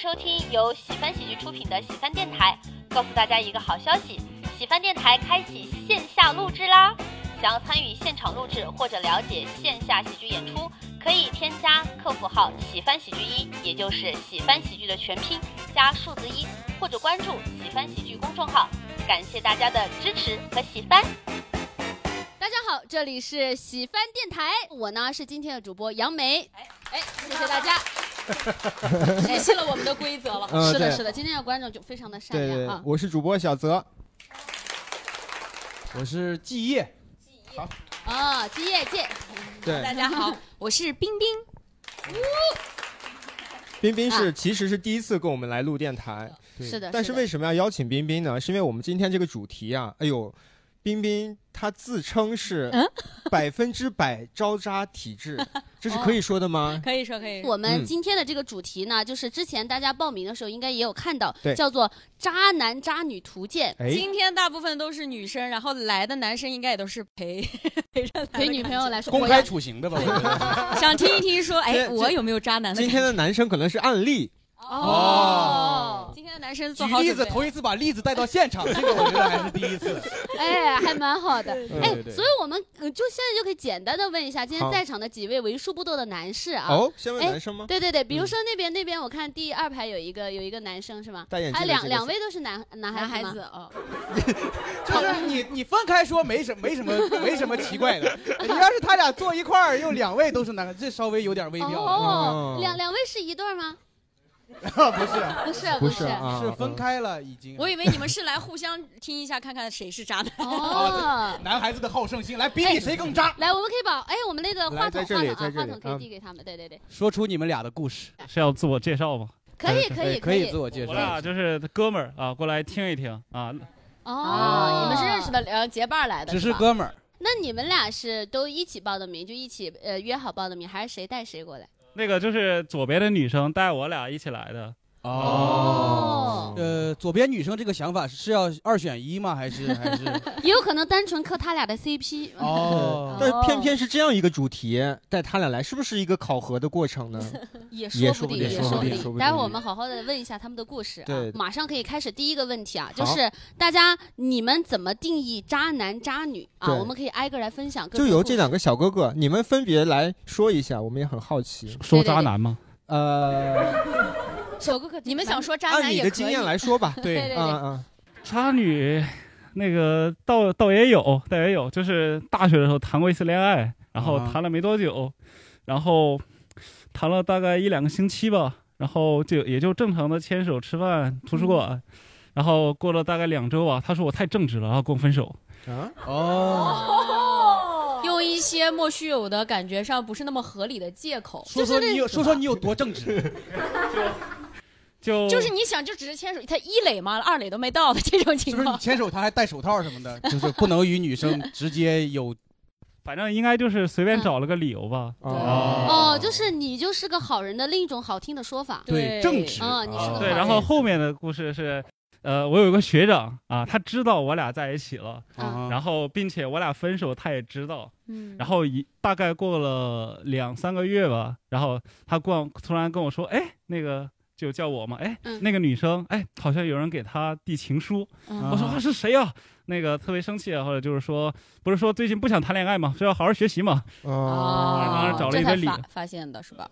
收听由喜翻喜剧出品的喜翻电台。告诉大家一个好消息，喜翻电台开启线下录制啦！想要参与现场录制或者了解线下喜剧演出，可以添加客服号“喜翻喜剧一”，也就是喜翻喜剧的全拼加数字一，或者关注喜翻喜剧公众号。感谢大家的支持和喜翻。大家好，这里是喜翻电台，我呢是今天的主播杨梅。哎哎，谢谢大家，学习了我们的规则了。是的，是的，今天的观众就非常的善对对良啊，。我是主播小泽。我是季业，啊，基业界，对，大家好，我是冰冰。冰冰是啊。其实是第一次跟我们来录电台，是的，但是为什么要邀请冰冰呢？是因为我们今天这个主题啊，哎呦，冰冰她自称是嗯 百分之百招渣体质，这是可以说的吗？可以说可以。我们嗯今天的这个主题呢，就是之前大家报名的时候应该也有看到对，叫做“渣男渣女图鉴哎，今天大部分都是女生，然后来的男生应该也都是陪 陪着”，陪女朋友来说，公开处刑的吧？我想听一听说，哎，我有没有渣男的？今天的男生可能是案例，哦，今天的男生好例子，头一次把例子带到现场，这个我觉得还是第一次。哎，还蛮好的。哎所以我们呃就现在就可以简单的问一下今天在场的几位为数不多的男士啊。哦，先问哎男生吗？对对对，比如说那边那边，我看第二排有一个有一个男生是吗？戴眼镜两两位都是男男男孩子吗孩子哦，就是你你分开说没什没什么没什么奇怪的，你要是他俩坐一块儿，又两位都是男的，这稍微有点微妙。哦哦，两两位是一对吗？不是，不是不是是啊，是分开了已经。我以为你们是来互相听一下，看看谁是渣男。哦。男孩子的好胜心，来比比谁更渣，来，我们可以把哎，我们那个话筒话筒啊，话筒可以啊递给他们。对对对，说出你们俩的故事。是要自我介绍吗？可以可以可以自我介绍。我俩就是哥们儿啊，过来听一听啊。哦，你们是认识的呃结伴来的，只是哥们儿，那你们俩是都一起报的名，就一起呃约好报的名，还是谁带谁过来？这个就是左边的女生带我俩一起来的，哦呃，左边女生这个想法是是要二选一吗？还是 还是？也有可能单纯磕他俩的 CP。哦 但是偏偏是这样一个主题，带他俩来，是不是一个考核的过程呢？也也说不定，也不说不定待会儿我们好好的问一下他们的故事啊对。马上可以开始第一个问题啊，就是大家你们怎么定义渣男渣女啊？我们可以挨个来分享就由这两个小哥哥，你们分别来说一下，我们也很好奇。说渣男吗？呃，小哥哥，你们想说渣按男也可你的经验。来说吧。对对对，嗯，嗯，渣女，那个倒倒也有，倒也有，就是大学的时候谈过一次恋爱，然后啊谈了没多久，然后谈了大概一两个星期吧，然后就也就正常的牵手吃饭、图书馆，然后过了大概两周吧，他说我太正直了，然后跟我分手。啊，哦，用一些莫须有的感觉上不是那么合理的借口，说说你有说说你有多正直。就就是你想就只是牵手，他一垒嘛，二垒都没到的这种情就是你况。牵手他还戴手套什么的，就是不能与女生直接有 反正应该就是随便找了个理由吧。哦，哦，就是你就是个好人的另一种好听的说法。对正直。啊，你是个好对，然后后面的故事是，呃，我有一个学长啊，他知道我俩在一起了，啊。然后并且我俩分手，他也知道，嗯，然后一大概过了两三个月吧，然后他过突然跟我说，哎，那个就叫我嘛，哎，嗯那个女生，哎，好像有人给她递情书，嗯我说、啊、是谁呀、那个特别生气啊，或者就是说，不是说最近不想谈恋爱嘛？是要好好学习嘛？哦，当时找了一堆理这才发发现的是吧？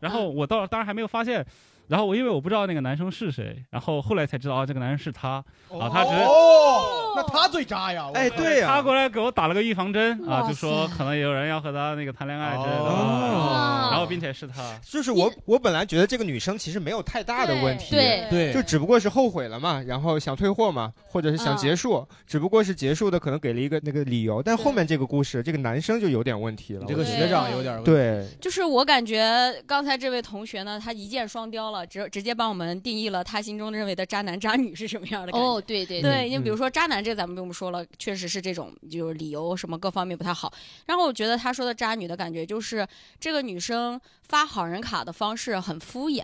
然后我到当然还没有发现，然后我因为我不知道那个男生是谁，然后后来才知道啊，这个男生是他，啊他只是哦，那他最渣呀！我哎，对呀，他过来给我打了个预防针啊，就说可能有人要和他那个谈恋爱之类的，哦。啊然后并且是他，就是我，我本来觉得这个女生其实没有太大的问题，对。对，就只不过是后悔了嘛，然后想退货嘛，或者是想结束，只不过是结束的可能给了一个那个理由，但后面这个故事，这个男生就有点问题了。这个学长有点问题。对，就是我感觉刚才这位同学呢，他一箭双雕了，直直接帮我们定义了他心中认为的渣男渣女是什么样的感觉。哦，对对对，因为嗯比如说渣男这咱们不用说了，确实是这种就是理由什么各方面不太好。然后我觉得他说的渣女的感觉就是这个女生发好人卡的方式很敷衍，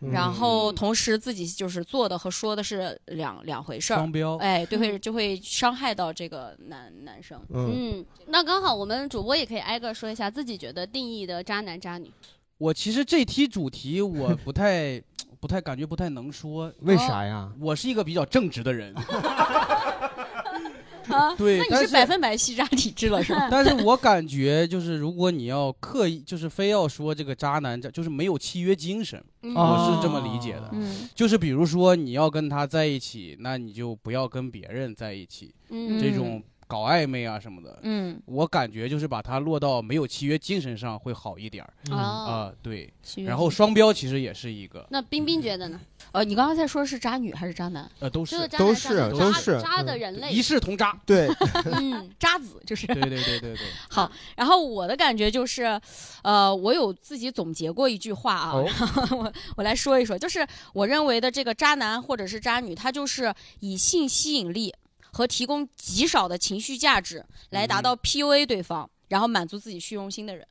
嗯然后同时自己就是做的和说的是两两回事儿。双标，哎，对，会就会伤害到这个男男生。嗯，嗯，那刚好我们主播也可以挨个说一下自己觉得定义的渣男渣女。我其实这期主题 我不太不太感觉不太能说。为啥呀？我是一个比较正直的人，啊，对那你但是是百分百吸渣体质了是吧？但是我感觉就是如果你要刻意，就是非要说这个渣男，这就是没有契约精神，嗯我是这么理解的。嗯就是比如说你要跟他在一起，那你就不要跟别人在一起，嗯这种搞暧昧啊什么的。嗯，我感觉就是把它落到没有契约精神上会好一点儿嗯啊、哦，对。然后双标其实也是一个，那冰冰觉得呢？呃，你刚刚在说是渣女还是渣男？呃，都是是都是都是渣的嗯人类一，视同渣。对，嗯，渣子就是。对对对对对，好，然后我的感觉就是，呃，我有自己总结过一句话啊，哦 我我来说一说，就是我认为的这个渣男或者是渣女，他就是以性吸引力和提供极少的情绪价值来达到 PUA 对方，然后满足自己虚荣心的人。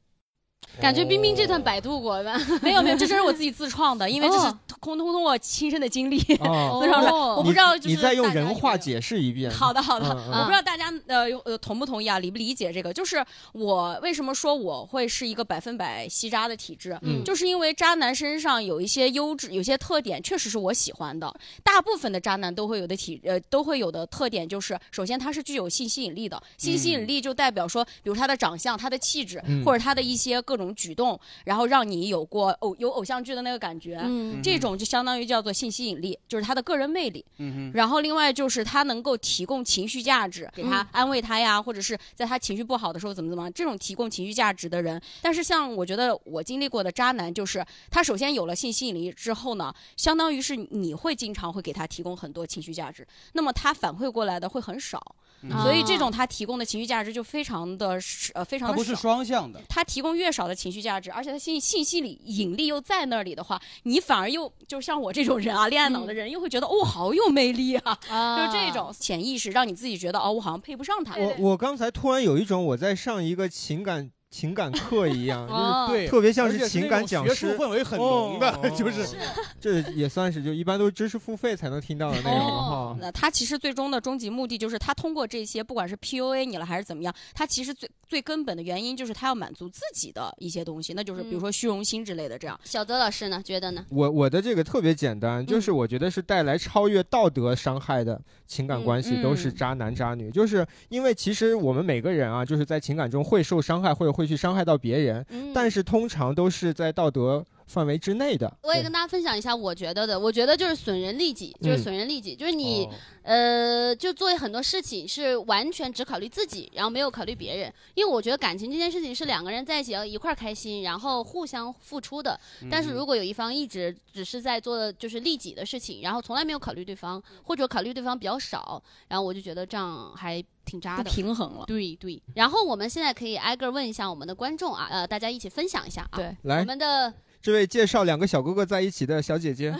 感觉冰冰这段百度过吧，没有没有，这真是我自己自创的，因为这是哦通通通过亲身的经历哦 自创出来。哦我不知道，就是你再用人话解释一遍。好的，好的，我不知道大家呃呃同不同意啊，理不理解这个？就是我为什么说我会是一个百分百吸渣的体质，嗯就是因为渣男身上有一些优质、有些特点，确实是我喜欢的。大部分的渣男都会有的体呃都会有的特点，就是首先他是具有性吸引力的，性吸引力就代表说，比如他的长相、他的气质，嗯或者他的一些各种举动，然后让你有过偶有偶像剧的那个感觉。嗯这种就相当于叫做性吸引力，就是他的个人魅力。嗯然后另外就是他能够提供情绪价值，给他嗯安慰他呀，或者是在他情绪不好的时候怎么怎么样，这种提供情绪价值的人。但是像我觉得我经历过的渣男，就是他首先有了性吸引力之后呢，相当于是你会经常会给他提供很多情绪价值，那么他反馈过来的会很少，所以这种他提供的情绪价值就非常的呃非常的它不是少。双向的。他提供越少的情绪价值，而且他信信息里引力又在那里的话，你反而又就像我这种人啊，恋爱脑的人又会觉得哦，好有魅力啊，啊就是这种潜意识让你自己觉得哦，我好像配不上他。我我刚才突然有一种我在上一个情感情感课一样，就是哦对，特别像是情感讲师术氛围很浓的，哦 就是 这也算是就一般都是知识付费才能听到的内容哦哈。那他其实最终的终极目的就是他通过这些，不管是 PUA 你了还是怎么样，他其实最最根本的原因就是他要满足自己的一些东西，那就是比如说虚荣心之类的这样。小泽老师呢？觉得呢？我我的这个特别简单，就是我觉得是带来超越道德伤害的情感关系，嗯都是渣男渣女。就是因为其实我们每个人啊，就是在情感中会受伤害，或者会去伤害到别人，嗯。但是通常都是在道德范围之内的。我也跟大家分享一下我觉得的，我觉得就是损人利己，就是嗯损人利己，就是你、哦呃，就做很多事情是完全只考虑自己，然后没有考虑别人。因为我觉得感情这件事情是两个人在一起要一块儿开心，然后互相付出的。但是如果有一方一直只是在做就是利己的事情，然后从来没有考虑对方，或者考虑对方比较少，然后我就觉得这样还挺渣不的。平衡了，对对，然后我们现在可以挨个问一下我们的观众啊，呃，大家一起分享一下啊。对，来我，们的这位介绍两个小哥哥在一起的小姐姐。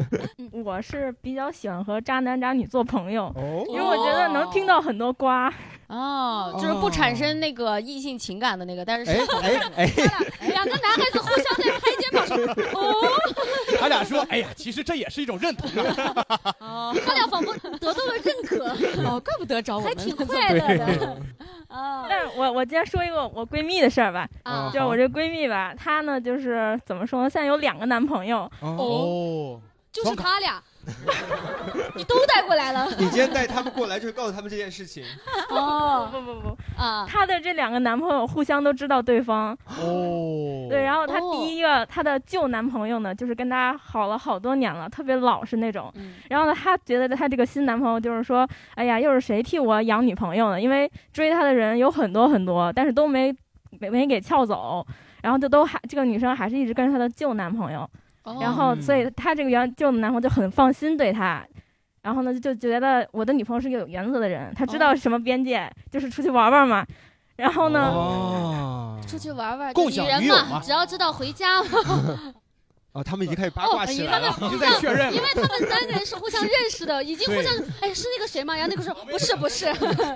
我是比较喜欢和渣男渣女做朋友，哦因为我觉得能听到很多瓜。哦，就是不产生那个异性情感的那个，但是是哎哎，两个男孩子互相在拍肩膀说，哦，他俩说，哎呀，其实这也是一种认同啊。哦他俩仿佛得到了认可，哦，怪不得找我们。还挺快乐的啊。但是我我今天说一个我闺蜜的事儿吧，啊。就是我这闺蜜吧，她呢就是怎么说呢，现在有两个男朋友，哦，哦，就是他俩，你都带过来了。你今天带他们过来，就是告诉他们这件事情。哦。不不不，啊。她的这两个男朋友互相都知道对方，哦，对，然后她哦第一个她的旧男朋友呢，就是跟她好了好多年了，特别老实那种。嗯。然后呢，她觉得她这个新男朋友就是说，哎呀，又是谁替我养女朋友呢？因为追她的人有很多很多，但是都没没没给撬走，然后就都还这个女生还是一直跟着她的旧男朋友，哦然后所以他这个原旧的男朋友就很放心对他。然后呢，就觉得我的女朋友是个有原则的人，她知道什么边界，就是出去玩玩嘛。然后呢，哦出去玩玩，共享女人嘛嘛，只要知道回家嘛，哦，他们已经开始八卦起来了。已经在确认了因。为他们三个人是互相认识的，已经互相，哎，是那个谁吗？然后那个说不是不是，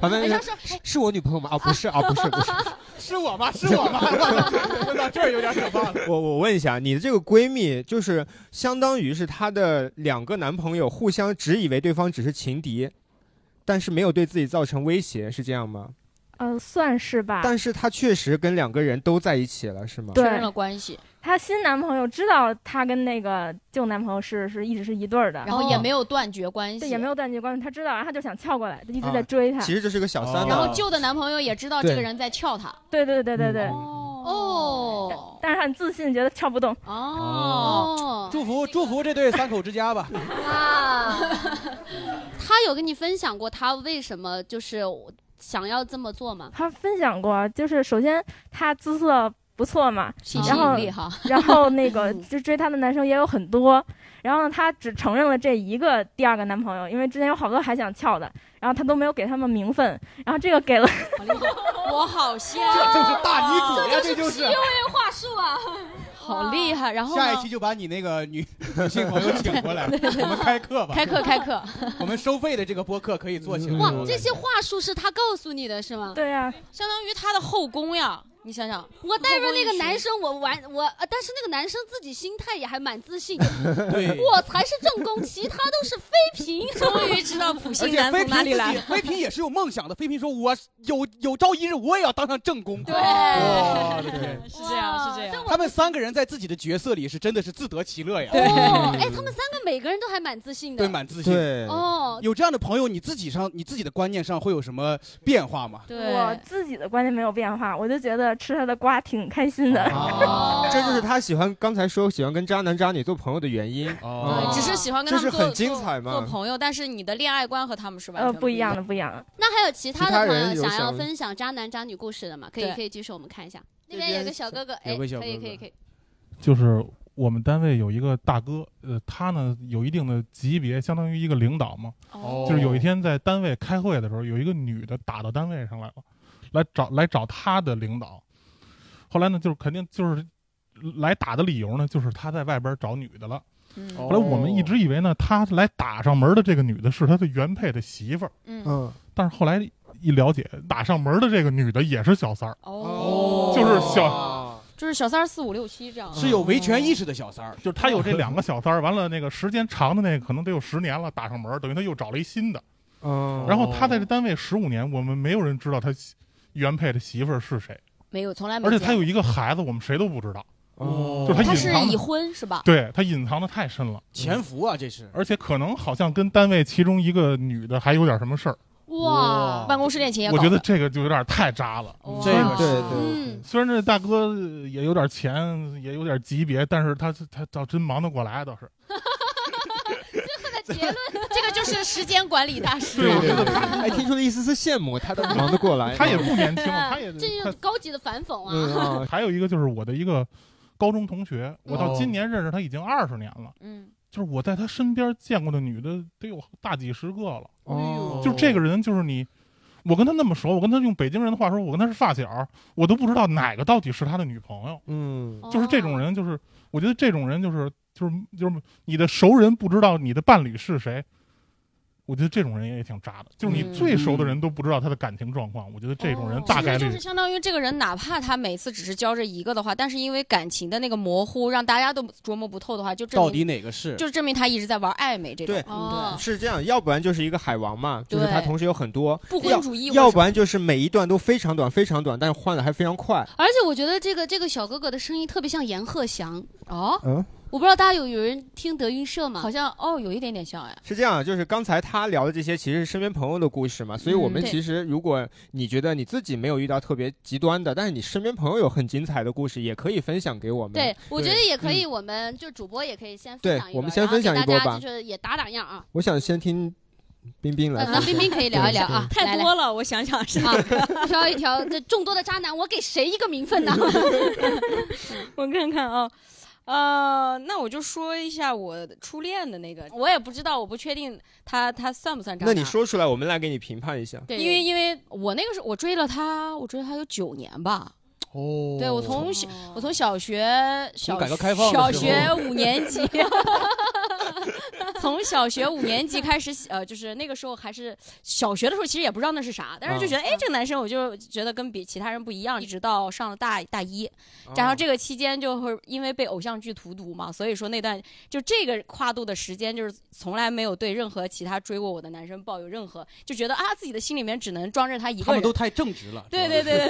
旁边人人家说说是我女朋友吗？啊，不是啊，不是不是。是我吗？是我吗？问到这有点可怕了。我我问一下，你的这个闺蜜就是相当于是她的两个男朋友互相只以为对方只是情敌，但是没有对自己造成威胁，是这样吗？嗯，算是吧。但是她确实跟两个人都在一起了，是吗？确认了关系，她新男朋友知道她跟那个旧男朋友是是一直是一对儿的，然后也没有断绝关系，对，也没有断绝关系，她知道，然后他就想撬过来，他一直啊在追她。其实这是个小三然后，旧的男朋友也知道这个人在撬她。对对对对对，哦但是他很自信，觉得撬不动。哦，祝福祝福这对三口之家吧。啊，他有跟你分享过他为什么就是想要这么做吗？他分享过，就是首先他姿色不错嘛，然后 然后那个就追她的男生也有很多，然后呢，他只承认了这一个第二个男朋友，因为之前有好多还想撬的，然后她都没有给他们名分，然后这个给了，我好羡这就是大女慕，主呀，这就是。话术啊，好厉害。然后下一期就把你那个女女性朋友请过来，我们开课吧。开课开课，我们收费的这个播客可以做起来。哇，这些话术是他告诉你的是吗？对呀、相当于他的后宫呀。你想想，我带着那个男生，我玩我，呃但是那个男生自己心态也还蛮自信的，对，我才是正宫，其他都是妃嫔。终于知道普而信男且妃嫔从哪里来妃嫔也是有梦想的。妃嫔说：“我有有朝一日我也要当上正宫。”对哇，对，是这样，是这样。他们三个人在自己的角色里是真的是自得其乐呀。哦，哎，他们三个每个人都还蛮自信的。对，蛮自信。对，哦，有这样的朋友，你自己上你自己的观念上会有什么变化吗？对，我自己的观念没有变化，我就觉得吃他的瓜挺开心的。啊 这就是 他喜欢刚才说喜欢跟渣男渣女做朋友的原因。哦对，只是喜欢跟他们做这是很精彩嘛做做朋友，但是你的恋爱观和他们是完呃，全不一样的。的，不一样的。那还有其他的朋友想要分享渣男渣女故事的吗？可以可以举手，我们看一下。那边有个小哥哥，哎，可以可以可以。就是我们单位有一个大哥，呃，他呢有一定的级别，相当于一个领导嘛。哦就是有一天在单位开会的时候，有一个女的打到单位上来了，来找来找他的领导。后来呢，就是肯定就是来打的理由呢，就是他在外边找女的了。后来我们一直以为呢，他来打上门的这个女的是他的原配的媳妇儿，嗯嗯，但是后来一了解，打上门的这个女的也是小三儿，哦，就是小哦就是小三儿四五六七这样。是有维权意识的小三儿。就是他有这两个小三儿，完了那个时间长的那个可能得有十年了，打上门，等于他又找了一新的。嗯，然后他在这单位十五年，我们没有人知道他原配的媳妇儿是谁，没有，从来没。而且他有一个孩子，我们谁都不知道。哦就他他是已隐藏的，婚是吧？对他隐藏的太深了，潜伏啊，这是。而且可能好像跟单位其中一个女的还有点什么事儿。哇，办公室恋情也我觉得这个就有点太渣了。哦这个对是对嗯，虽然这大哥也有点钱，也有点级别，但是他他倒真忙得过来，倒是。结论 这个就是时间管理大师。对，我觉得他哎，听出了一丝丝羡慕，他都忙得过来。他也不年轻，他也这他是高级的反讽。啊，还有一个就是我的一个高中同学，我到今年认识他已经二十年了，嗯，就是我在他身边见过的女的得有大几十个了。哦，就这个人，就是你，我跟他那么熟，我跟他用北京人的话说，我跟他是发小，我都不知道哪个到底是他的女朋友。嗯，就是这种人，就是我觉得这种人就是就是就是你的熟人不知道你的伴侣是谁。我觉得这种人也挺渣的，就是你嗯最熟的人都不知道他的感情状况。我觉得这种人哦大概率就是相当于这个人，哪怕他每次只是交这一个的话，但是因为感情的那个模糊，让大家都琢磨不透的话，就证到明底哪个是？就是证明他一直在玩暧昧这种。对哦是这样，要不然就是一个海王嘛，就是他同时有很多，不婚主义要不然就是每一段都非常短，非常短，但是换的还非常快。而且我觉得这个这个小哥哥的声音特别像阎鹤祥，哦，嗯，我不知道大家有有人听德云社吗？好像哦有一点点像哎。是这样，就是刚才他聊的这些其实是身边朋友的故事嘛，所以我们其实如果你觉得你自己没有遇到特别极端的，但是你身边朋友有很精彩的故事，也可以分享给我们。对，我觉得也可以，我们就主播也可以先分对享一波，我们先分享一波吧就是也打打样啊。我想先听冰冰来。那冰冰可以聊一聊啊，太多了，我想想是啊，挑一条，这众多的渣男，我给谁一个名分呢？我看看啊，呃，那我就说一下我初恋的那个，我也不知道，我不确定他他算不算渣那。你说出来，我们来给你评判一下。对，因为因为我那个时候我追了他，我追了他有九年吧。哦对我从小哦我从小学小改革开放的小学五年级 从小学五年级开始，呃，就是那个时候还是小学的时候，其实也不知道那是啥，但是就觉得，哎，这个男生我就觉得跟比其他人不一样，一直到上了大大一，然后这个期间就会因为被偶像剧荼毒嘛，所以说那段就这个跨度的时间，就是从来没有对任何其他追过我的男生抱有任何，就觉得啊，自己的心里面只能装着他一个人。他们都太正直了。对对对对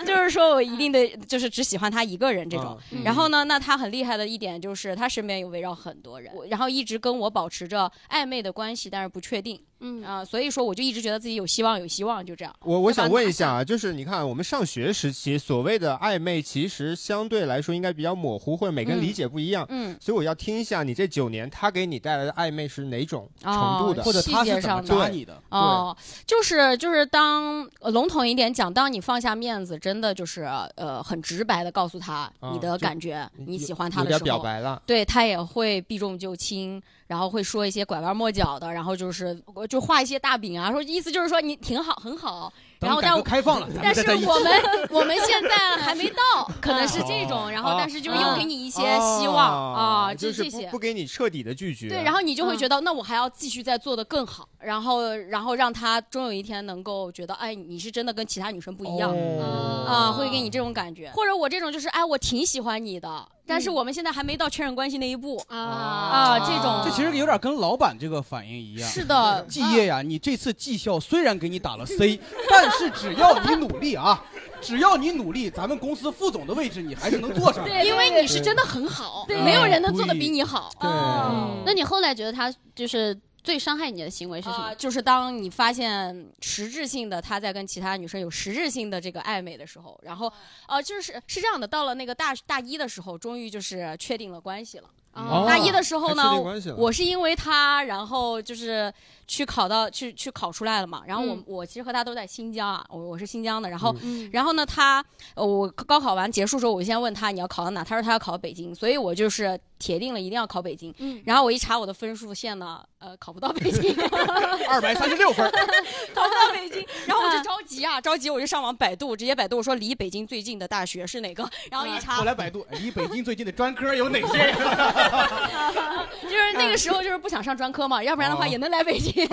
对，就是说我一定得就是只喜欢他一个人这种。嗯然后呢，那他很厉害的一点就是他身边有围绕很多人，然后一直跟我保持着暧昧的关系，但是不确定。嗯啊、所以说我就一直觉得自己有希望，有希望，就这样。我我想问一下啊，就是你看我们上学时期所谓的暧昧，其实相对来说应该比较模糊，或者每个人嗯理解不一样。嗯，所以我要听一下你这九年他给你带来的暧昧是哪种程度的，哦或者他是怎么细节上扎你的？哦，就是就是当呃笼统一点讲，当你放下面子，真的就是呃很直白的告诉他你的感觉，你喜欢他的时候，表白了。对他也会避重就轻，然后会说一些拐弯抹角的，然后就是我就画一些大饼啊，说意思就是说你挺好，很好。然后但革开放了，但是。我们我们现在还没到，可能是这种，然后但是就是又给你一些希望啊，这这些就是不不。给你彻底的拒绝。对，然后你就会嗯觉得，那我还要继续再做的更好，然后，然后让他终有一天能够觉得，哎，你是真的跟其他女生不一样哦啊，会给你这种感觉。或者我这种就是，哎，我挺喜欢你的，但是我们现在还没到确认关系那一步啊。啊，这种这其实有点跟老板这个反应一样。是的，季业呀，你这次绩效虽然给你打了 C，但是只要你努力啊，只要你努力，咱们公司副总的位置你还是能坐上的。对，因为你是真的很好，对。没有人能做的比你好。对。嗯。那你后来觉得他就是最伤害你的行为是什么啊、？就是当你发现实质性的他在跟其他女生有实质性的这个暧昧的时候，然后呃，就是是这样的，到了那个大大一的时候，终于就是确定了关系了。哦大一的时候呢确定关系了，我是因为他，然后就是去考到去去考出来了嘛。然后我、嗯我其实和他都在新疆啊，我我是新疆的。然后、嗯然后呢，他呃我高考完结束之后，我先问他你要考到哪，他说他要考北京，所以我就是铁定了一定要考北京。嗯然后我一查我的分数线呢，呃，考不到北京。二百三十六分，考不到北京，然后我就着急啊，着急我就上网百度，直接百度我说离北京最近的大学是哪个，然后一查后，来百度，离北京最近的专科有哪些？就是那个时候就是不想上专科嘛，要不然的话也能来北京，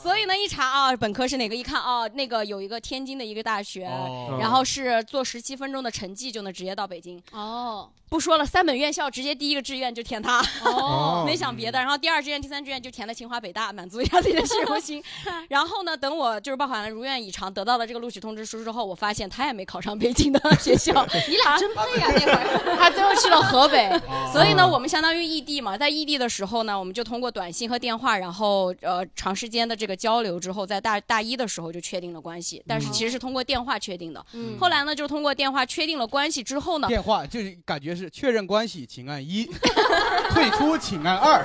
所以呢一查啊本科是哪个，一看啊那个有一个天津的一个大学，哦然后是做十七分钟的成绩就能直接到北京，哦不说了，三本院校直接第一个志愿就填它。哦 没想别的，然后第二志愿、第三志愿就填了清华、北大，满足一下自己的虚荣心。然后呢，等我就是报考完如愿以偿，得到了这个录取通知书之后，我发现他也没考上北京的学校，你俩真配呀那会儿。他最后去了河北。所以呢，哦我们相当于异地嘛，在异地的时候呢，我们就通过短信和电话，然后呃长时间的这个交流之后，在大大一的时候就确定了关系，但是其实是通过电话确定的。嗯后来呢，就是通过电话确定了关系之后呢，电话就是感觉确认关系，请按一；退出，请按二。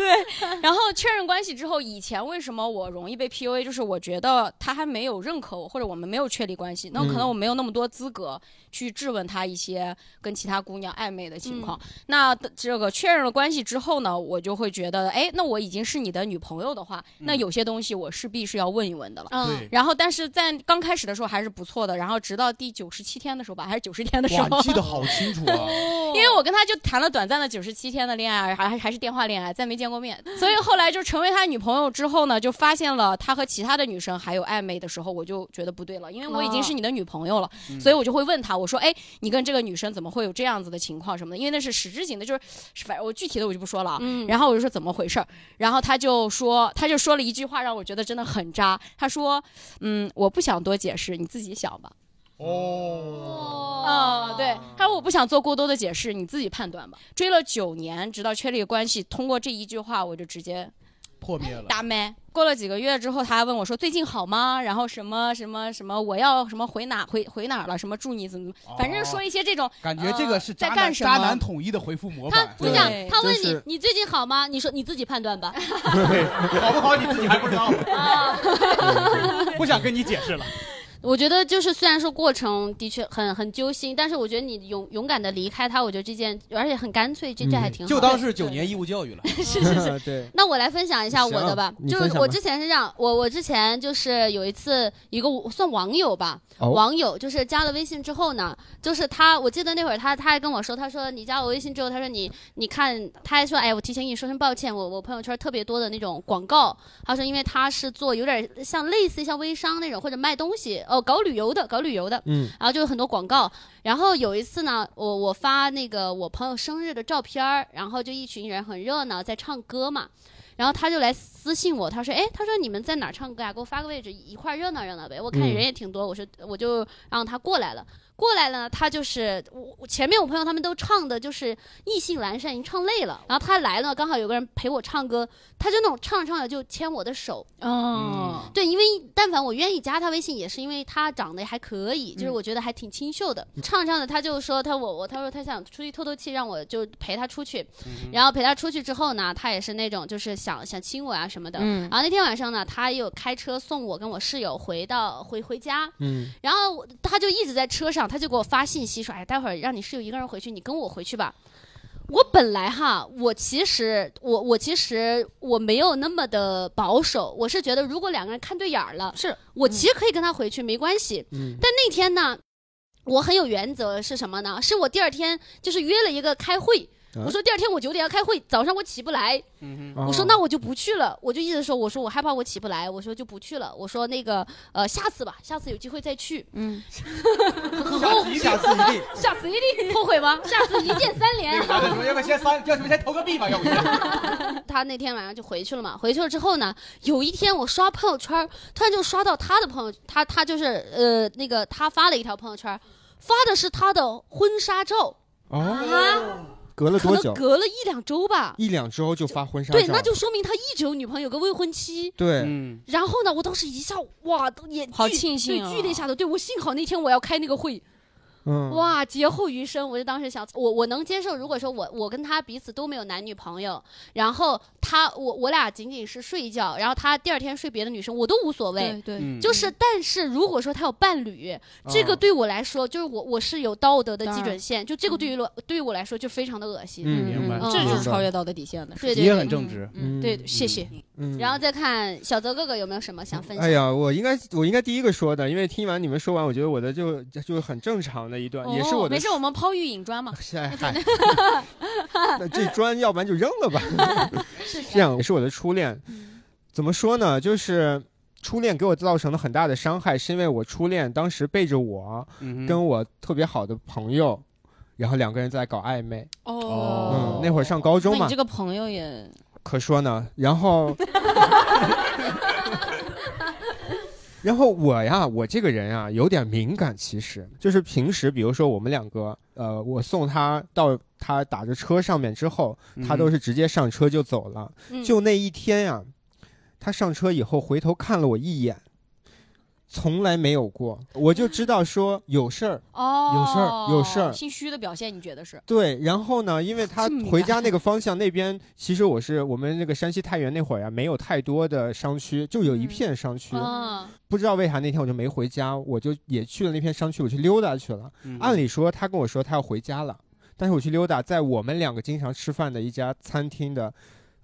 对，然后确认关系之后，以前为什么我容易被 PUA？就是我觉得他还没有认可我，或者我们没有确立关系，那可能我没有那么多资格去质问他一些跟其他姑娘暧昧的情况。那这个确认了关系之后呢，我就会觉得，哎，那我已经是你的女朋友的话，那有些东西我势必是要问一问的了。嗯，然后，但是在刚开始的时候还是不错的，然后直到第九十七天的时候吧，还是九十天的时，候你，记得好清楚啊！因为我跟他就谈了短暂的九十七天的恋爱，还还还是电话恋爱，再没见过面。所以后来就成为他女朋友之后呢，就发现了他和其他的女生还有暧昧的时候，我就觉得不对了，因为我已经是你的女朋友了，嗯所以我就会问他，我说，哎，你跟这个女生怎么会有这样子的情况什么的？因为那是实质性的，就是反正我具体的我就不说了然后我就说怎么回事儿，然后他就说，他就说了一句话让我觉得真的很渣。他说，嗯，我不想多解释，你自己想吧。哦，啊、对，他说我不想做过多的解释，你自己判断吧。追了九年，直到确立关系，通过这一句话，我就直接破灭了。大麦。过了几个月之后，他还问我说最近好吗？然后什么什么什么，我要什么回哪回回哪了？什么祝你怎么，反正说一些这种。感觉这个是渣男在干什么渣男统一的回复模板。他就这样对，他问你你最近好吗？你说你自己判断吧。好不好你自己还不知道，不想跟你解释了。我觉得就是虽然说过程的确很很揪心，但是我觉得你勇勇敢的离开他，我觉得这件而且很干脆，这这还挺好的。就当是九年义务教育了。是是是，对，那我来分享一下我的吧就是我之前是这样，我我之前就是有一次一个算网友吧，哦网友就是加了微信之后呢，就是他，我记得那会儿他他还跟我说，他说你加我微信之后，他说你你看，他还说，哎，我提前跟你说声抱歉，我我朋友圈特别多的那种广告，他说因为他是做有点像类似像微商那种或者卖东西哦，搞旅游的，搞旅游的，嗯然后就有很多广告。然后有一次呢，我我发那个我朋友生日的照片儿，然后就一群人很热闹在唱歌嘛。然后他就来私信我，他说：“哎，他说你们在哪儿唱歌啊？给我发个位置，一块热闹热闹呗。我看嗯人也挺多，我说我就让他过来了。过来了，他就是我我前面我朋友他们都唱的就是意兴阑珊，已经唱累了。然后他来了，刚好有个人陪我唱歌，他就那种唱着唱着就牵我的手。哦，对，因为但凡我愿意加他微信，也是因为他长得还可以，就是嗯我觉得还挺清秀的。唱着唱着，他就说他我我他说他想出去透透气，让我就陪他出去。然后陪他出去之后呢，他也是那种就是想想亲我啊什么的。嗯然后那天晚上呢，他又开车送我跟我室友回到回回家。嗯然后他就一直在车上，他就给我发信息说：“哎，待会儿让你室友一个人回去，你跟我回去吧。”我本来哈，我其实我我其实我没有那么的保守，我是觉得如果两个人看对眼儿了，是我其实可以跟他回去，没关系。嗯但那天呢，我很有原则，是什么呢？是我第二天就是约了一个开会。啊。我说第二天我九点要开会，早上我起不来，我说那我就不去了，我就一直说，我说我害怕我起不来，我说就不去了，我说那个呃下次吧，下次有机会再去，嗯，下次一定，下次一定。下次一定后悔吗？下次一键三连。那。个男的说：“要不先三，要不先投个币吧，要不。他那天晚上就回去了嘛，回去了之后呢，有一天我刷朋友圈，突然就刷到他的朋友，他他就是呃那个他发了一条朋友圈，发的是他的婚纱照。哦，啊，可隔了多久？能隔了一两周吧。一两周就发婚纱照，对，那就说明他一直有女朋友，有个未婚妻。对，嗯，然后呢，我当时一下哇，都也好庆幸啊剧烈下的。对我幸好那天我要开那个会，嗯，哇，劫后余生，我就当时想，我我能接受，如果说我我跟他彼此都没有男女朋友，然后他我我俩仅仅是睡一觉，然后他第二天睡别的女生，我都无所谓。对对，嗯就是，但是如果说他有伴侣，这个哦对我来说，就是我我是有道德的基准线，就这个对于我对于我来说就非常的恶心。嗯明白嗯这就是超越道德底线的对对对很正直。嗯，对，谢谢。嗯，然后再看小泽哥哥有没有什么想分享？哎呀，我应该我应该第一个说的，因为听完你们说完，我觉得我的就就是很正常的一段，也是我的哦没事，我们抛玉引砖嘛。那这砖要不然就扔了吧。是这样也是我的初恋，怎么说呢？就是初恋给我造成了很大的伤害，是因为我初恋当时背着我嗯跟我特别好的朋友，然后两个人在搞暧昧。哦嗯，那会儿上高中嘛你这，个朋友也可说呢。然后，然后我呀，我这个人啊有点敏感，其实。就是平时，比如说我们两个，呃，我送他到他打着车上面之后，他都是是直接上车就走了。嗯。就那一天呀、他上车以后回头看了我一眼，从来没有过，我就知道说有事儿。哦，有事儿有事儿心虚的表现，你觉得是？对，然后呢，因为他回家那个方向那边，其实我是我们那个山西太原那会儿呀、没有太多的商区，就有一嗯片商区。嗯，不知道为啥那天我就没回家，我就也去了那片商区，我去溜达去了。嗯按理说他跟我说他要回家了，但是我去溜达，在我们两个经常吃饭的一家餐厅的，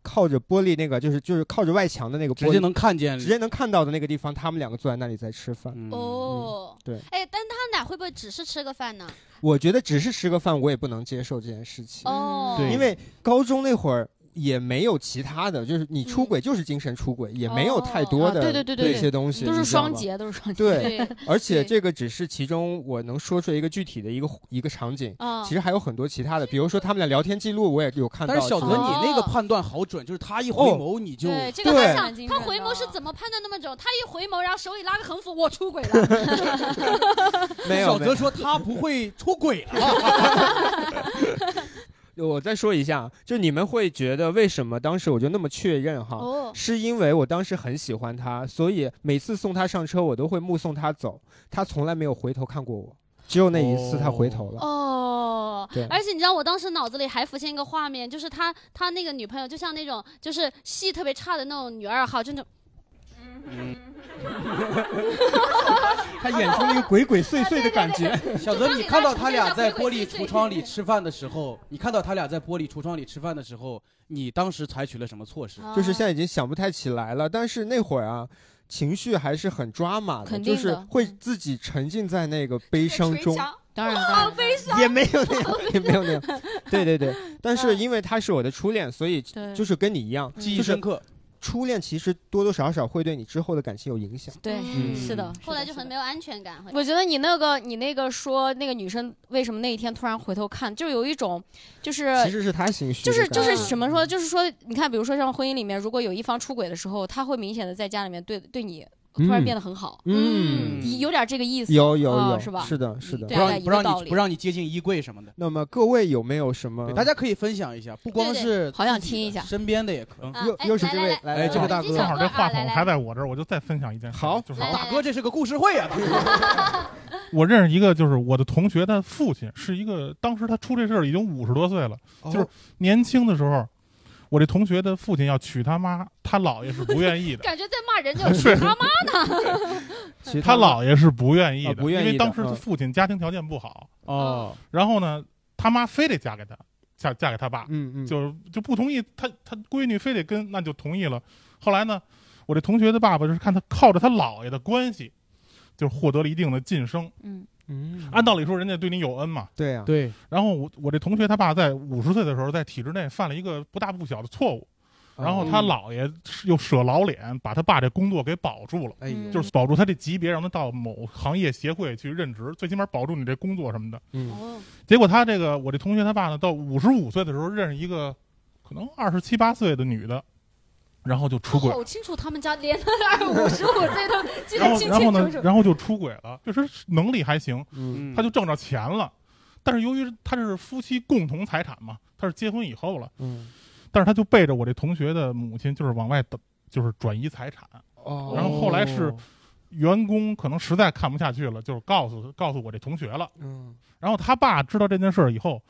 靠着玻璃那个就是就是靠着外墙的那个玻璃，直接能看见直接能看到的那个地方，他们两个坐在那里在吃饭。嗯哦，对，哎，但他们俩会不会只是吃个饭呢？我觉得只是吃个饭，我也不能接受这件事情，哦，对因为高中那会儿。也没有其他的，就是你出轨就是精神出轨，也没有太多的啊对对对对这些东西，都是。双节，都是双节。对，而且这个只是其中我能说出一个具体的一个一个场景，啊，其实还有很多其他的，比如说他们俩聊天记录，我也有看到。但是小泽，哦你那个判断好准，就是他一回眸你就对，这个对他想，他回眸是怎么判断那么准？他一回眸，然后手里拉个横幅，我出轨了。没 有 没有。小泽说他不会出轨了。我再说一下，就你们会觉得为什么当时我就那么确认哈？哦，是因为我当时很喜欢他，所以每次送他上车，我都会目送他走，他从来没有回头看过我，只有那一次他回头了。哦对，而且你知道，我当时脑子里还浮现一个画面，就是他他那个女朋友，就像那种就是戏特别差的那种女二号，就那种。嗯，他眼中那个鬼鬼祟祟的感觉。小泽，你看到他俩在玻璃橱窗里吃饭的时候，你看到他俩在玻璃橱窗里吃饭的时候，你当时采取了什么措施？就是现在已经想不太起来了，但是那会儿啊，情绪还是很抓马的，就是会自己沉浸在那个悲伤中。当然当然，悲伤也没有那样，也没有那样。对对对，但是因为他是我的初恋，所以就是跟你一样，记忆深刻。初恋其实多多少少会对你之后的感情有影响。对，嗯是的。后来就很没有安全感。我觉得你那个，你那个说那个女生为什么那一天突然回头看，就有一种，就是其实是她心虚就是就是什么说，就是说，你看，比如说像婚姻里面，如果有一方出轨的时候，他会明显的在家里面对对你突然变得很好，嗯，有点这个意思，有有有，啊是吧？是的，是的，不让个道理你不让你接近衣柜什么的。那么各位有没有什么，？大家可以分享一下，不光是好想听一下身边的也可以。啊哎又又是这位来这个大哥正好这话筒还在我这儿，我就再分享一件。好就是大哥，这是个故事会啊！我认识一个，就是我的同学的父亲，是一个当时他出这事儿已经五十多岁了，就是哦年轻的时候，我这同学的父亲要娶他妈，他姥爷是不愿意的。感觉在骂人，家娶他妈呢。他姥爷是不愿意的，啊不愿意因为当时他嗯父亲家庭条件不好，哦，然后呢，他妈非得嫁给他，嫁嫁给他爸，嗯嗯，就就不同意他他闺女非得跟，那就同意了。后来呢，我这同学的爸爸就是看他靠着他姥爷的关系，就获得了一定的晋升。嗯，嗯，按道理说，人家对你有恩嘛。对呀，对，然后我我这同学他爸在五十岁的时候，在体制内犯了一个不大不小的错误，然后他姥爷又舍老脸，把他爸这工作给保住了。哎呦，就是保住他这级别，让他到某行业协会去任职，最起码保住你这工作什么的。结果他这个我这同学他爸呢，到五十五岁的时候认识一个可能二十七八岁的女的，然后就出轨，好清楚，他们家连二五十五岁都记然得清后然后呢，清楚楚。然后就出轨了，就是能力还行，嗯嗯他就挣着钱了。但是由于他这是夫妻共同财产嘛，他是结婚以后了，嗯，但是他就背着我这同学的母亲，就是往外等，就是转移财产。哦然后后来是员工可能实在看不下去了，就是告诉告诉我这同学了。嗯，然后他爸知道这件事儿以后，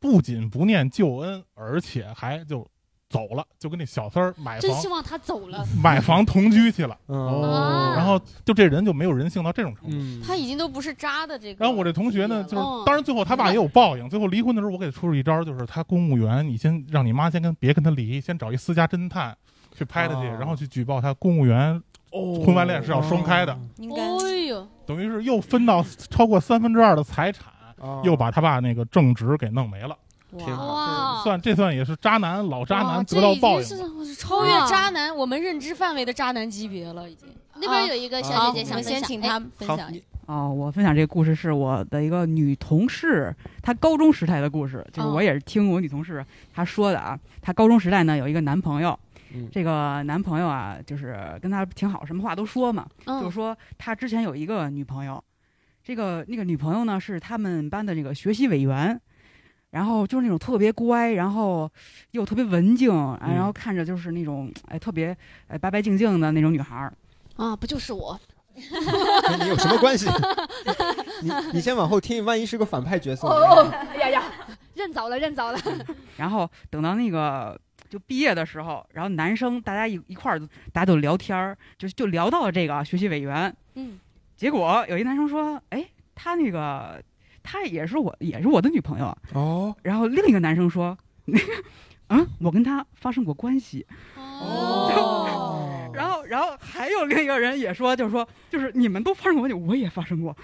不仅不念旧恩，而且还就走了，就跟那小三儿买房真希望他走了。买房同居去了。哦，然后就这人就没有人性到这种程度。嗯，他已经都不是渣的这个。然后我这同学呢，就是哦当然最后他爸也有报应。最后离婚的时候，我给他出了一招，就是他公务员，你先让你妈先跟别跟他离，先找一私家侦探去拍他去，哦然后去举报他公务员婚外恋是要双开的，应该哎呦，等于是又分到超过三分之二的财产，哦又把他爸那个正职给弄没了。挺好哇，算这算也是渣男老渣男得到报这已经应。是超越渣男我们认知范围的渣男级别了，已经。那边有一个小，姐姐想先请哎她分享。哦，我分享这个故事是我的一个女同事，她高中时代的故事，就是哦我也是听我女同事她说的啊。她高中时代呢有一个男朋友，嗯这个男朋友啊就是跟她挺好，什么话都说嘛。嗯就是说他之前有一个女朋友，这个那个女朋友呢是他们班的这个学习委员，然后就是那种特别乖，然后又特别文静，然后看着就是那种哎特别哎白白净净的那种女孩儿。啊，不就是我？跟你有什么关系？你你先往后听，万一是个反派角色呢。哦，哎呀呀，认早了，认早了。然后等到那个就毕业的时候，然后男生大家一一块儿大家都聊天儿，就就聊到了这个学习委员。嗯，结果有一男生说：“哎，他那个他也是我也是我的女朋友啊。哦”然后另一个男生说：“那个，嗯，我跟她发生过关系。”哦，然后，然后还有另一个人也说，就是说，就是你们都发生过关系，我也发生过。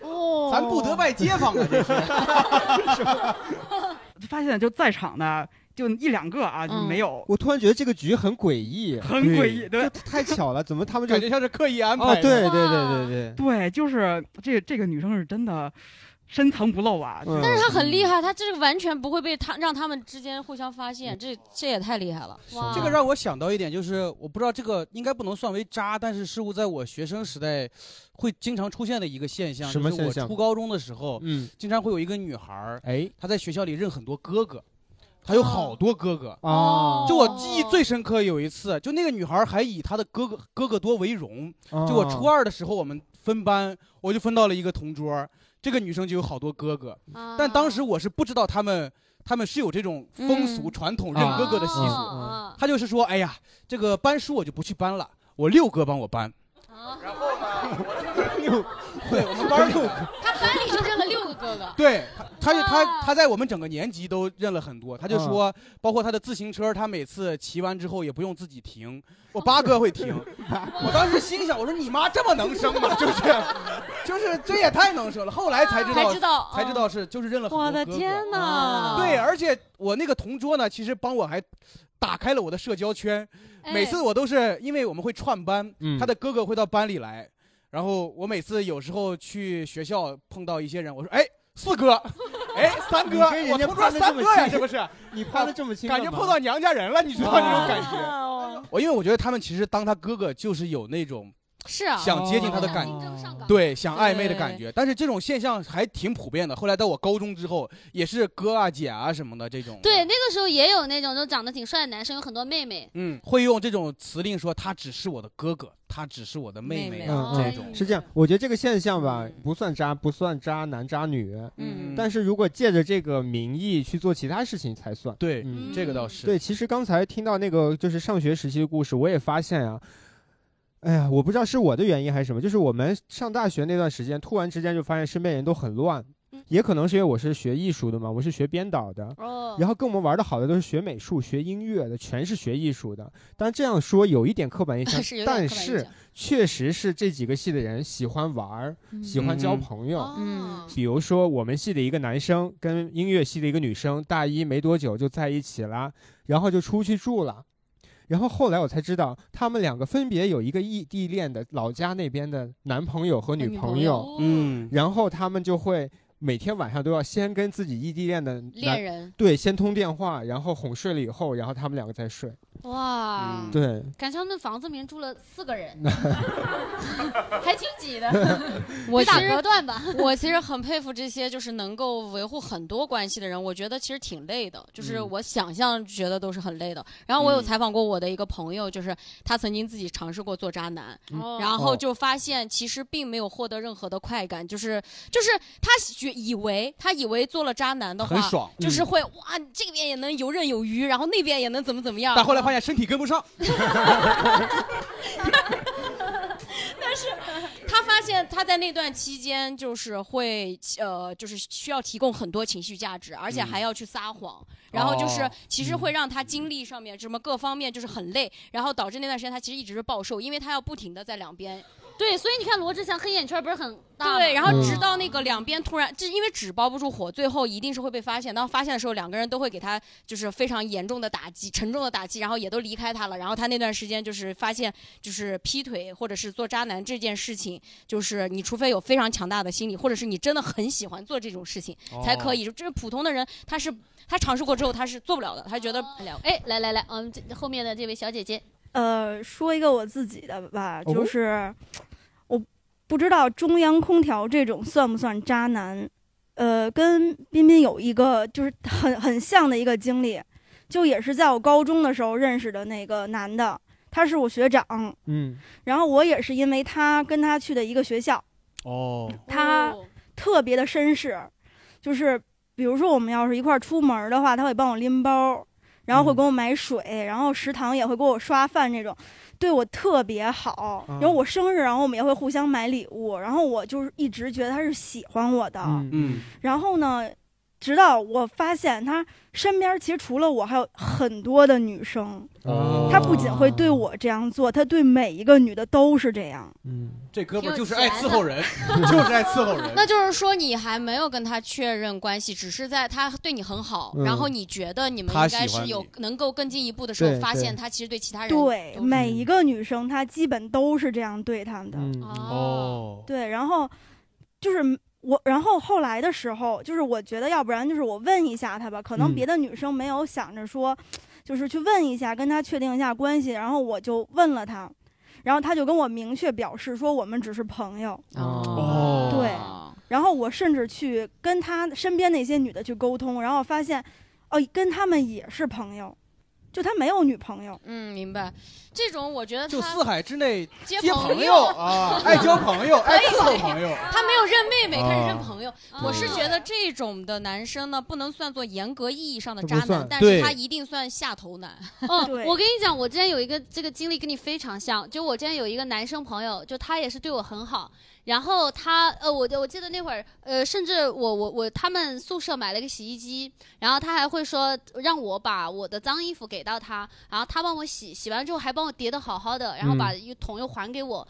哦，咱不得拜街坊啊，这是。发现就在场的就一两个啊，就嗯没有，我突然觉得这个局很诡异，很诡异。对这太巧了，怎么他们就感觉像是刻意安哦，排的。对对对对对，对，就是这这个女生是真的深藏不露啊。嗯但是他很厉害，他这个完全不会被他让他们之间互相发现，这这也太厉害了。哇这个让我想到一点，就是我不知道这个应该不能算为渣，但是似乎在我学生时代会经常出现的一个现象，什么就是我初高中的时候，嗯，经常会有一个女孩儿，哎，她在学校里认很多哥哥，她有好多哥哥。哦，就我记忆最深刻，有一次，就那个女孩儿还以她的哥哥哥哥多为荣。哦就我初二的时候，我们分班，我就分到了一个同桌，这个女生就有好多哥哥，啊。但当时我是不知道他们他们是有这种风俗嗯传统认哥哥的习俗。他就是说，哎呀，这个搬书我就不去搬了，我六哥帮我搬。六，对我们班六，他班里就认了六个哥哥。对他，他就他他在我们整个年级都认了很多。他就说，包括他的自行车，他每次骑完之后也不用自己停，我八哥会停。我当时心想，我说你妈这么能生吗？就是，就是这也太能生了。后来才知道，才知道才知道是就是认了很多我的哥哥天哪！对，而且我那个同桌呢，其实帮我还打开了我的社交圈。每次我都是因为我们会串班，嗯他的哥哥会到班里来，然后我每次有时候去学校碰到一些人，我说哎。四哥，哎，三哥，我同桌攀得这么三哥呀，近是不是？你拍的这么清感觉碰到娘家人了，你知道那种感。觉。我因为我觉得他们其实当他哥哥就是有那种是啊，想接近他的感觉。对，想暧昧的感觉。但是这种现象还挺普遍的。后来到我高中之后，也是哥啊姐啊什么的这种。对，那个时候也有那种就长得挺帅的男生，有很多妹妹。嗯，会用这种词令说他只是我的哥哥，他只是我的妹妹妹嗯哦嗯，这种。是这样。我觉得这个现象吧嗯，不算渣，不算渣男渣女，嗯但是如果借着这个名义去做其他事情才算。对，嗯这个倒是。对，其实刚才听到那个就是上学时期的故事，我也发现啊，哎呀，我不知道是我的原因还是什么，就是我们上大学那段时间，突然之间就发现身边人都很乱嗯，也可能是因为我是学艺术的嘛，我是学编导的。哦，然后跟我们玩的好的都是学美术、学音乐的，全是学艺术的。当然这样说有一点刻板印象 但是确实是这几个系的人喜欢玩儿，喜欢交嗯朋友。嗯，比如说，我们系的一个男生跟音乐系的一个女生，大一没多久就在一起了，然后就出去住了。然后后来我才知道，他们两个分别有一个异地恋的老家那边的男朋友和女女朋朋友，哦，嗯，然后他们就会每天晚上都要先跟自己异地恋的恋人。对先通电话，然后哄睡了以后，然后他们两个再睡。哇，嗯。对，感觉他们房子里面住了四个人，还挺挤的，我打其实隔断吧。我其实很佩服这些就是能够维护很多关系的人，我觉得其实挺累的，就是嗯。我想象觉得都是很累的。然后我有嗯。采访过我的一个朋友，就是他曾经自己尝试过做渣男，哦。然后哦就发现其实并没有获得任何的快感，就是就是他觉以为他以为做了渣男的话，很爽。就是会哇这边也能游刃有余，然后那边也能怎么怎么样。但后来发现身体跟不上。但是他发现他在那段期间就是会呃，就是需要提供很多情绪价值，而且还要去撒谎，然后就是哦其实会让他精力上面什么各方面就是很累，然后导致那段时间他其实一直是暴瘦，因为他要不停的在两边对，所以你看罗志祥黑眼圈不是很大吗？对，然后嗯直到那个两边突然，这因为纸包不住火，最后一定是会被发现。当发现的时候，两个人都会给他就是非常严重的打击、沉重的打击，然后也都离开他了。然后他那段时间就是发现，就是劈腿或者是做渣男这件事情，就是你除非有非常强大的心理，或者是你真的很喜欢做这种事情，才可以。就是普通的人，他是他尝试过之后他是做不了的，他觉得了。哎，来来来，嗯，这后面的这位小姐姐，呃，说一个我自己的吧，哦就是我不知道中央空调这种算不算渣男。呃，跟彬彬有一个就是很很像的一个经历，就也是在我高中的时候认识的那个男的，他是我学长，嗯，然后我也是因为他跟他去的一个学校，哦，他哦特别的绅士，就是比如说我们要是一块儿出门儿的话，他会帮我拎包，然后会嗯。给我买水，然后食堂也会给我刷饭，这种对我特别好。啊然后我生日，然后我们也会互相买礼物，然后我就是一直觉得他是喜欢我的。嗯嗯，然后呢，直到我发现他身边其实除了我，还有很多的女生。哦他不仅会对我这样做，他对每一个女的都是这样。嗯，这哥们儿就是爱伺候人，就是爱伺候 人。那就是说，你还没有跟他确认关系，只是在他对你很好，嗯然后你觉得你们应该是有能够更进一步的时候，发现他其实对其他人对，每一个女生他基本都是这样对他们的。嗯哦，对，然后就是我，然后后来的时候，就是我觉得要不然就是我问一下他吧，可能嗯别的女生没有想着说，就是去问一下，跟他确定一下关系，然后我就问了他，然后他就跟我明确表示说我们只是朋友，哦对然后我甚至去跟他身边那些女的去沟通，然后发现，哦，跟他们也是朋友。就他没有女朋友。嗯，明白。这种我觉得他就四海之内接接朋友啊，爱交朋友，爱 可以伺候朋友。他没有认妹妹，开始认啊朋友。我是觉得这种的男生呢，不能算作严格意义上的渣男，但是他一定算下头男。哦，对我跟你讲，我之前有一个这个经历跟你非常像，就我之前有一个男生朋友，就他也是对我很好，然后他呃，我我记得那会儿呃，甚至我我我他们宿舍买了个洗衣机，然后他还会说让我把我的脏衣服给到他，然后他帮我洗，洗完之后还帮我叠的好好的，然后把嗯一桶又还给我。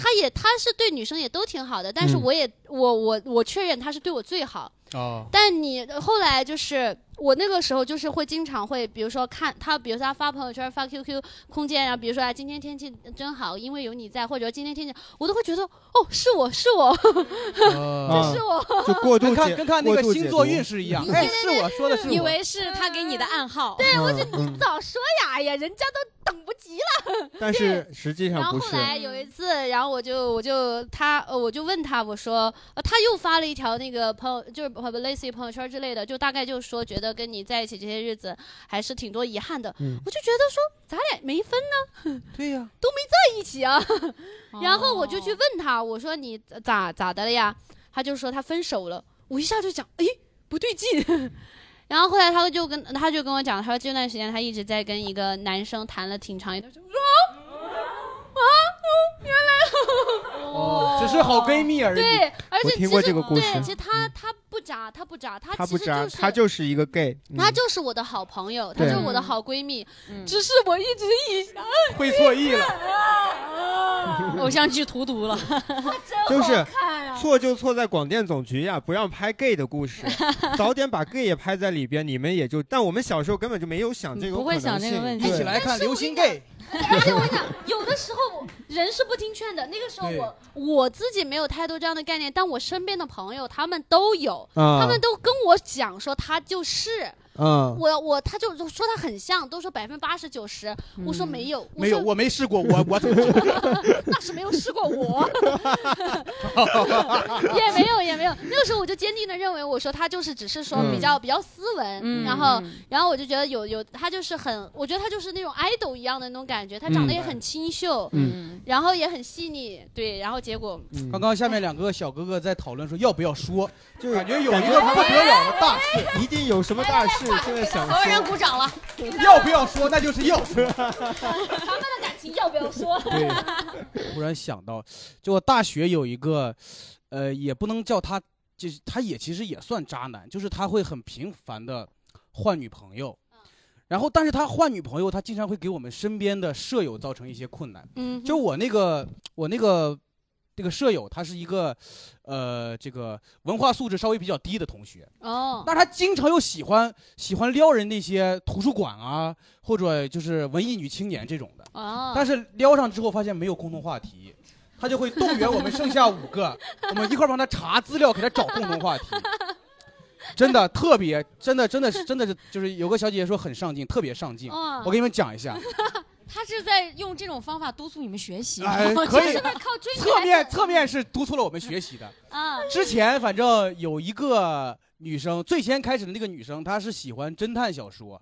他也他是对女生也都挺好的，但是嗯我也、我我我确认他是对我最好，哦，但你后来就是我那个时候就是会经常会，比如说看他，比如说他发朋友圈、发 QQ 空间，然后比如说啊今天天气真好，因为有你在，或者说今天天气，我都会觉得哦是我是我，啊 这是我，就过度跟看解跟看那个过度解星座读运势一样，哎，是我说的是我，以为是他给你的暗号。对我就嗯你早说呀，哎呀，人家都等不及了。但是实际然上不是。后后来有一次，然后我就我就他呃我就问他，我说呃他又发了一条那个朋友，就是呃类似于朋友圈之类的，就大概就说觉得跟你在一起这些日子还是挺多遗憾的。嗯我就觉得说咱俩没分呢，对呀，都没在一起啊。然后我就哦去问他，我说你咋咋的了呀？他就说他分手了。我一下就讲，哎，不对劲。然后后来他就跟他就跟我讲，他说这段时间他一直在跟一个男生谈了挺长一段时间。我说啊啊，原来哦，只是好闺蜜而已。对，而且我听过其实这个故事对，其实他他不渣，他不渣，他他不渣，其实就是他就是一个 gay，嗯他就是我的好朋友，他就是我的好闺蜜，嗯只是我一直以会错意了。偶像剧荼毒了。就是。错就错在广电总局呀，不让拍 gay 的故事，早点把 gay 也拍在里边，你们也就。但我们小时候根本就没有想这个不会想这个问题一起来看流星 gay，而且我跟你讲，有的时候人是不听劝的。那个时候我我自己没有太多这样的概念，但我身边的朋友他们都有，啊他们都跟我讲说他就是嗯，我我他就说他很像，都说百分之八十九十。我说没有，没有，说我没试过，我我怎么知道？那是没有试过我，也没有也没有。那个时候我就坚定的认为，我说他就是只是说比较、比较斯文，嗯然后嗯然后我就觉得有有他就是很，我觉得他就是那种 idol 一样的那种感觉，他长得也很清秀，嗯然后也很细腻，对，然后结果嗯刚刚下面两个小哥哥在讨论说要不要说，就是感觉有一个不得了的大事，一定有什么大事，现在想所有人。鼓掌了。要不要说那就是要说。他们的感情要不要说？对，突然想到，就我大学有一个，呃，也不能叫他，就是他也其实也算渣男，就是他会很频繁的换女朋友，然后但是他换女朋友，他经常会给我们身边的舍友造成一些困难。嗯，就我那个我那个那个舍友，他是一个，呃，这个文化素质稍微比较低的同学，哦，但是他经常又喜欢喜欢撩人那些图书馆啊，或者就是文艺女青年这种的。哦，但是撩上之后发现没有共同话题，他就会动员我们剩下五个，我们一块帮他查资料，给他找共同话题。真的特别，真的真的是真的是，就是有个小姐姐说很上进，特别上进。哦我给你们讲一下，他是在用这种方法督促你们学习，哎，可以是，在靠追女侧面侧面是督促了我们学习的。啊，之前反正有一个女生，最先开始的那个女生，她是喜欢侦探小说，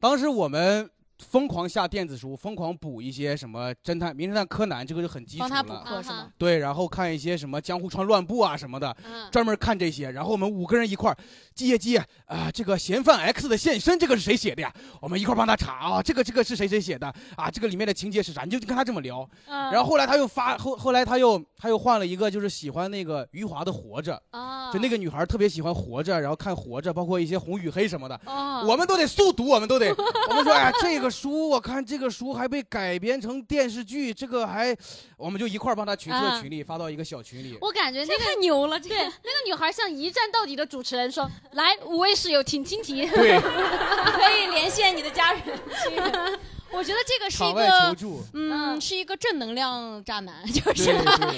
当时我们。疯狂下电子书，疯狂补一些什么侦探、名侦探柯南，这个就很基础帮他补了。课是吗？对，然后看一些什么江户川乱步啊什么的，嗯专门看这些。然后我们五个人一块儿，季业季啊，这个嫌犯 X 的现身，这个是谁写的呀？我们一块儿帮他查啊，这个这个是谁谁写的啊？这个里面的情节是啥？你就跟他这么聊。嗯然后后来他又发后后来他又他又换了一个，就是喜欢那个余华的《活着》，啊，就那个女孩特别喜欢《活着》，然后看《活着》，包括一些红与黑什么的。哦，我们都得速读，我们都得，我们说，哎呀，这个书我看这个书还被改编成电视剧，这个还，我们就一块儿帮他群策啊群力，发到一个小群里。我感觉那这个太牛了，这对那个女孩像一站到底的主持人说：“来，五位室友请听题。对，可以连线你的家人。我觉得这个是一个，嗯，是一个正能量渣男，就是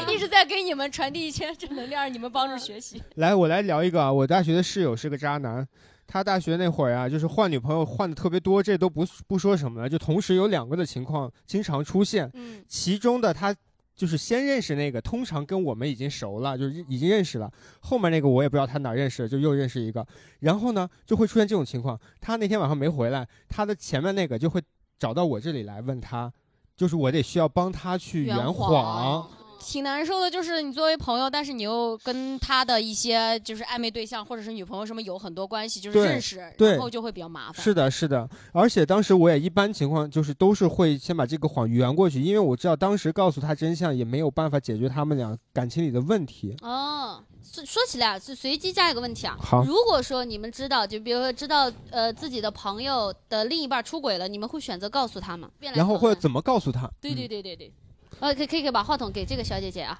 一直在给你们传递一些正能量，你们帮助学习。来，我来聊一个啊，我大学的室友是个渣男。他大学那会儿啊，就是换女朋友换的特别多，这都不不说什么了，就同时有两个的情况经常出现。嗯其中的他就是先认识那个，通常跟我们已经熟了，就是已经认识了。后面那个我也不知道他哪儿认识的，就又认识一个，然后呢就会出现这种情况。他那天晚上没回来，他的前面那个就会找到我这里来问他，就是我得需要帮他去圆谎。挺难受的，就是你作为朋友，但是你又跟他的一些就是暧昧对象或者是女朋友什么有很多关系，就是对认识，对然后就会比较麻烦。是的，是的，而且当时我也一般情况就是都是会先把这个谎圆过去，因为我知道当时告诉他真相也没有办法解决他们俩感情里的问题。哦，说说起来啊，是随机加一个问题啊。好如果说你们知道，就比如说知道呃自己的朋友的另一半出轨了，你们会选择告诉他吗？变来然后讨或者怎么告诉他？对对对对对。哦，可以可以可以把话筒给这个小姐姐啊。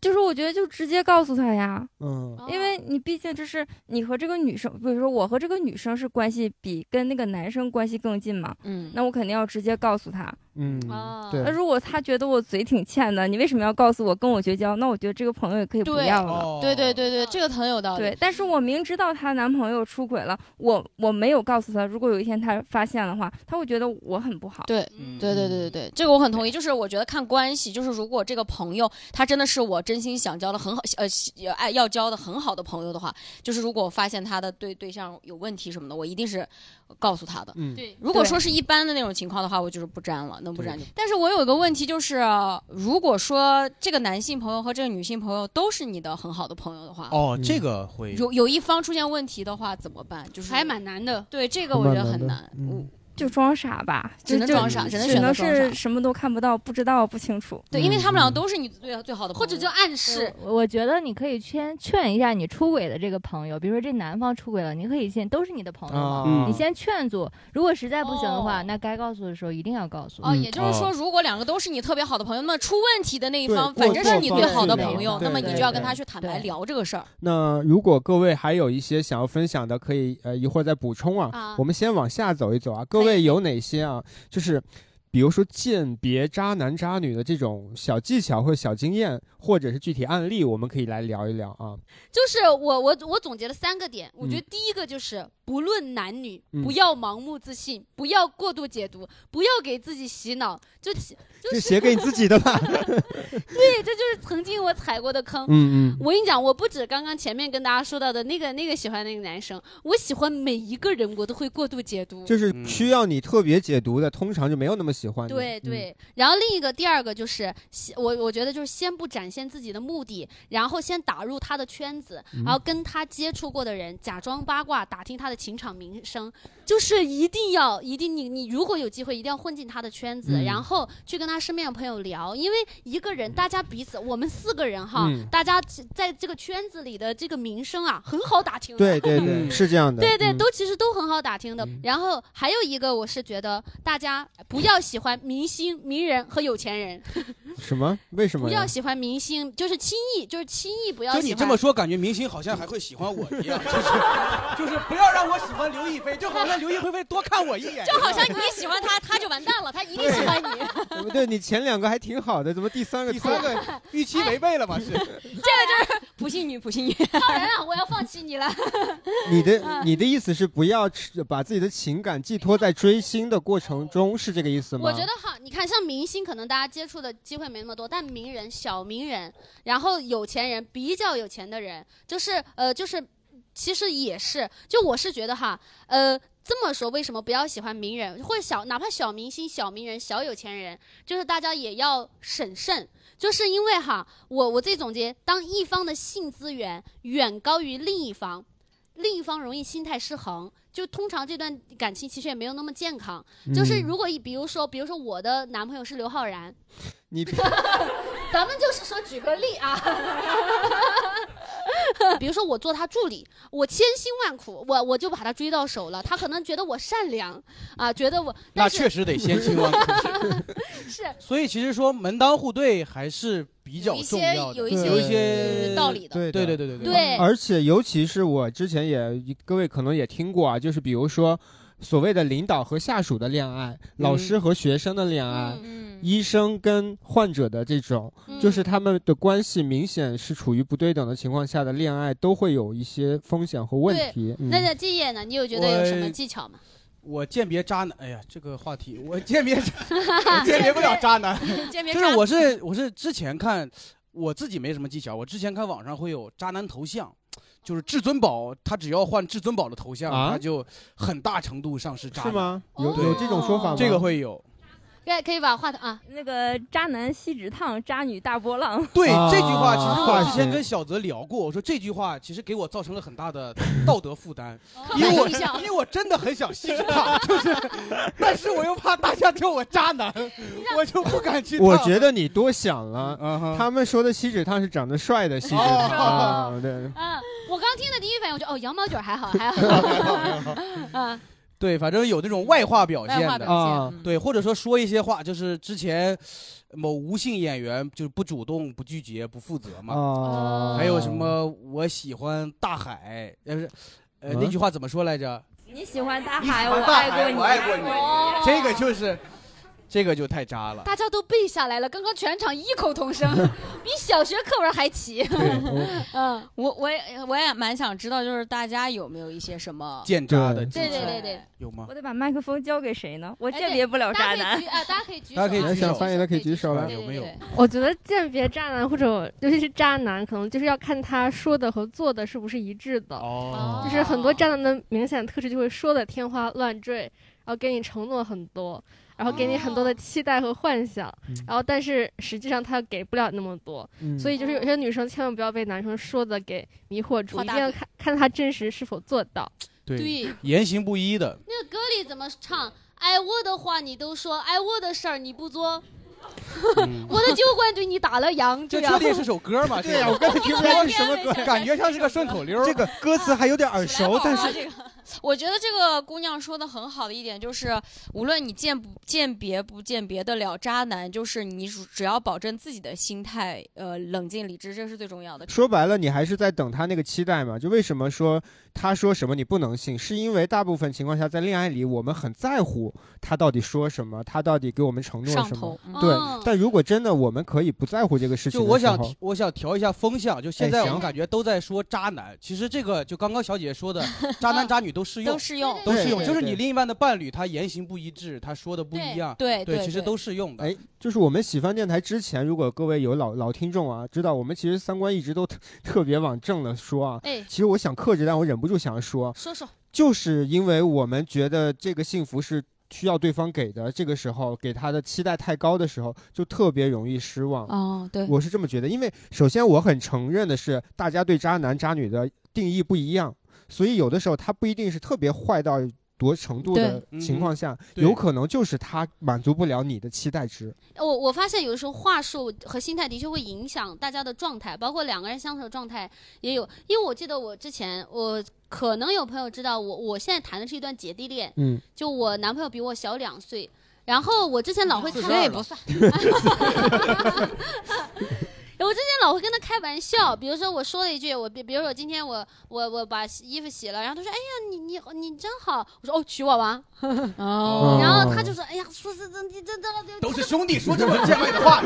就是我觉得就直接告诉他呀，嗯哦因为你毕竟这是你和这个女生，比如说我和这个女生是关系比跟那个男生关系更近嘛，嗯，那我肯定要直接告诉他。嗯，那如果他觉得我嘴挺欠的，你为什么要告诉我跟我绝交？那我觉得这个朋友也可以不要了。哦对对对对，这个很有道理。对，但是我明知道她男朋友出轨了，我我没有告诉她。如果有一天她发现的话，她会觉得我很不好。对嗯对对对对对，这个我很同意。就是我觉得看关系，就是如果这个朋友他真的是我真心想交的很好，呃，爱要交的很好的朋友的话，就是如果我发现他的对对象有问题什么的，我一定是告诉他的。嗯，对，如果说是一般的那种情况的话，我就是不沾了，能不沾就。但是我有一个问题，就是如果说这个男性朋友和这个女性朋友都是你的很好的朋友的话，哦，嗯这个会有有一方出现问题的话怎么办？就是还蛮难的。对这个我觉得蛮难难。嗯我就装傻吧，只能装傻只能只能是什么都看不到、不知道、不清楚。对，因为他们俩嗯都是你最最好的朋友，或者就暗示，我我觉得你可以先劝一下你出轨的这个朋友，比如说这男方出轨了，你可以先都是你的朋友你先劝阻。如果实在不行的话，哦那该告诉的时候一定要告诉。哦，嗯也就是说，哦如果两个都是你特别好的朋友，那么出问题的那一方，反正是你最好的朋友，那么你就要跟他去坦白聊这个事儿。那如果各位还有一些想要分享的，可以呃一会儿再补充啊。啊我们先往下走一走啊，各可以有哪些啊？就是。比如说鉴别渣男渣女的这种小技巧或者小经验，或者是具体案例，我们可以来聊一聊啊。就是我我我总结了三个点，我觉得嗯第一个就是不论男女，嗯不要盲目自信，不要过度解读，不要给自己洗脑，就其就是写给你自己的吧。对，这就是曾经我踩过的坑。嗯嗯，我跟你讲，我不止刚刚前面跟大家说到的那个那个喜欢那个男生，我喜欢每一个人，我都会过度解读。就是嗯需要你特别解读的，通常就没有那么喜欢对对，然后另一个第二个就是，我我觉得就是先不展现自己的目的，然后先打入他的圈子，嗯然后跟他接触过的人假装八卦，打听他的情场名声，就是一定要一定你你如果有机会，一定要混进他的圈子，嗯然后去跟他身边的朋友聊，因为一个人大家彼此，我们四个人哈，嗯大家在这个圈子里的这个名声啊，很好打听的。对对对，嗯是这样的。对对，嗯都其实都很好打听的。嗯然后还有一个，我是觉得大家不要喜欢明星、名人和有钱人，什么？为什么？不要喜欢明星，就是轻易，就是轻易不要就喜欢。你这么说，感觉明星好像还会喜欢我一样，就是就是不要让我喜欢刘亦菲，就好像刘亦菲会多看我一眼一样，就好像你喜欢他，他就完蛋了，他一定喜欢你。对不对？你前两个还挺好的，怎么第三个第三个预期违背了嘛？是普信女，普信女。当然了，我要放弃你了。你的你的意思是不要把自己的情感寄托在追星的过程中，是这个意思吗？我觉得哈，你看像明星，可能大家接触的机会没那么多，但名人、小名人，然后有钱人，比较有钱的人，就是呃，就是其实也是，就我是觉得哈，呃。这么说，为什么不要喜欢名人或者小，哪怕小明星、小名人、小有钱人，就是大家也要审慎，就是因为哈，我我自己总结，当一方的性资源远高于另一方，另一方容易心态失衡，就通常这段感情其实也没有那么健康。就是嗯。如果一比如说，比如说我的男朋友是刘昊然，你 咱们就是说举个例啊，比如说我做他助理，我千辛万苦，我我就把他追到手了，他可能觉得我善良啊，觉得我，那确实得千辛万苦。是。所以其实说门当户对还是比较有一些重要的，有一些有一些道理的对对对对对。对。而且尤其是我之前也各位可能也听过啊，就是比如说所谓的领导和下属的恋爱，老师和学生的恋爱。嗯医生跟患者的这种，嗯就是他们的关系明显是处于不对等的情况下的恋爱，都会有一些风险和问题。嗯那在季业呢，你有觉得有什么技巧吗？我鉴别渣男，哎呀，这个话题我鉴别，我鉴别不了渣男。鉴别就是我是我是之前看我自己没什么技巧，我之前看网上会有渣男头像，就是至尊宝，他只要换至尊宝的头像，啊他就很大程度上是渣男。是吗？有对有这种说法吗？这个会有。可可以把话筒啊，那个渣男锡纸烫，渣女大波浪。对啊这句话，其实我之前跟小泽聊过，我说这句话其实给我造成了很大的道德负担，因为我板印象因为我真的很想锡纸烫，就是，但是我又怕大家叫我渣男，我就不敢去烫。我觉得你多想了。他们说的锡纸烫是长得帅的锡纸哦烫，啊 对，嗯，我刚听的第一反应，我就哦，羊毛卷还好，还好。啊，对，反正有那种外化表现的。啊，嗯。对，或者说说一些话，就是之前某无性演员就是不主动、不拒绝、不负责嘛。哦，还有什么我喜欢大海，呃，不是，呃，那嗯句话怎么说来着？你喜欢大海，我爱过你，我爱过你。哦。这个就是，这个就太渣了。大家都背下来了，刚刚全场异口同声，比小学课文还齐。嗯，我我也我也蛮想知道，就是大家有没有一些什么见渣的对技巧对对对对，有吗我？得把麦克风交给谁呢？我鉴别不了渣男大家可以举。啊，大家可以举手，大家可以举发言的可以举手有没有我觉得鉴别渣男或者尤其是渣男，可能就是要看他说的和做的是不是一致的。哦就是很多渣男的明显特质就会说的天花乱坠，然后给你承诺很多，然后给你很多的期待和幻想，嗯然后但是实际上他给不了那么多，嗯所以就是有些女生千万不要被男生说的给迷惑住，一定要看看他真实是否做到。对，对，言行不一的，那个歌里怎么唱？爱我的话你都说，爱我的事儿你不做，嗯我的酒馆对你打了烊，样这确定是首歌吗？对呀，这我刚才听不出来 是什么歌，感觉像是个顺口溜。这个歌词还有点耳熟，但是这个，我觉得这个姑娘说的很好的一点就是，无论你鉴不鉴别不鉴别得了渣男，就是你只只要保证自己的心态，呃，冷静理智，这是最重要的。说白了，你还是在等他那个期待嘛。就为什么说他说什么你不能信，是因为大部分情况下在恋爱里，我们很在乎他到底说什么，他到底给我们承诺什么上头。，嗯对嗯，但如果真的我们可以不在乎这个事情就我想我想调一下风向，就现在我们感觉都在说渣男，其实这个就刚刚小姐姐说的，渣男渣女都适用都，适用。都适用。就是你另一半的伴侣，他言行不一致，他说的不一样，对对，其实都适用的。哎，就是我们喜欢电台之前，如果各位有老老听众啊，知道我们其实三观一直都特特别往正了说啊。哎，其实我想克制，但我忍不住想说，说说，就是因为我们觉得这个幸福是需要对方给的，这个时候给他的期待太高的时候，就特别容易失望。哦，对，我是这么觉得，因为首先我很承认的是，大家对渣男渣女的定义不一样，所以有的时候他不一定是特别坏到多程度的情况下，对有可能就是他满足不了你的期待值。我我发现有的时候话术和心态的确会影响大家的状态，包括两个人相处的状态也有。因为我记得我之前，我可能有朋友知道我，我现在谈的是一段姐弟恋，嗯，就我男朋友比我小两岁，然后我之前老会42开，了算。我之前老会跟他开玩笑，比如说我说了一句，我比比如说今天我我我把衣服洗了，然后他说，哎呀，你你你真好，我说哦，娶我吧，哦然后他就说，哎呀，说这这你这这这都是兄弟说这么见外的话，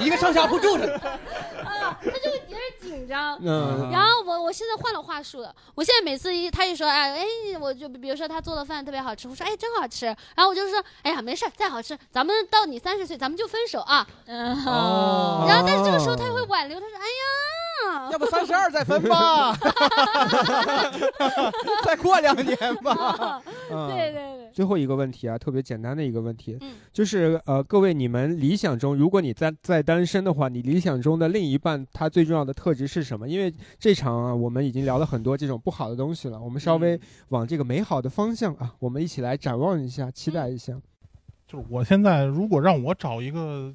一个上下铺住着。啊，他就有点紧张。嗯然后我我现在换了话术了，我现在每次一他一说哎哎，我就比如说他做的饭特别好吃，我说哎真好吃，然后我就说哎呀没事儿再好吃，咱们到你三十岁咱们就分手啊。哦然后但是这个时候他会挽留，他说哎呀，要不三十二再分吧，再过两年吧。嗯。对对对，最后一个问题啊，特别简单的一个问题，嗯。就是呃，各位你们理想中，如果你在在单身的话，你理想中的另一半他最重要的特质是什么？因为这场啊，我们已经聊了很多这种不好的东西了，我们稍微往这个美好的方向啊，我们一起来展望一下，期待一下。就是我现在如果让我找一个，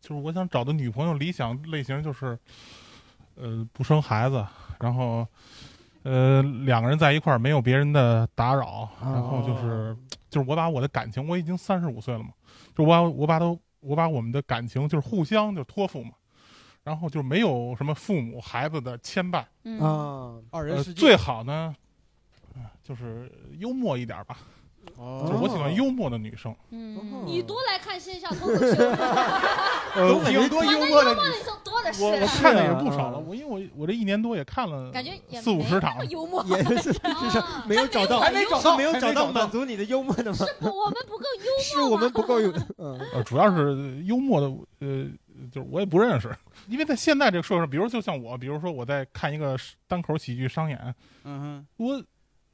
就是我想找的女朋友理想类型就是，呃，不生孩子，然后，呃，两个人在一块儿没有别人的打扰，然后就是，就是我把我的感情，我已经三十五岁了嘛，就我把我把都我把我们的感情就是互相就托付嘛，然后就没有什么父母孩子的牵绊，嗯。二人世界最好呢，呃就是幽默一点吧，哦就是我喜欢幽默的女生。嗯，你多来看线下脱口秀，呃有 挺多幽默的女生。多的是。我我看的也啊不少了，我因为我我这一年多也看了感觉四五十场。幽默，也是 就是没有找到，还没找到没有找到满足你的幽默的吗？我们不够幽默是我们不够有，嗯，呃，主要是幽默的，呃，就是我也不认识，因为在现在这个社会上，比如就像我，比如说我在看一个单口喜剧商演，嗯哼。我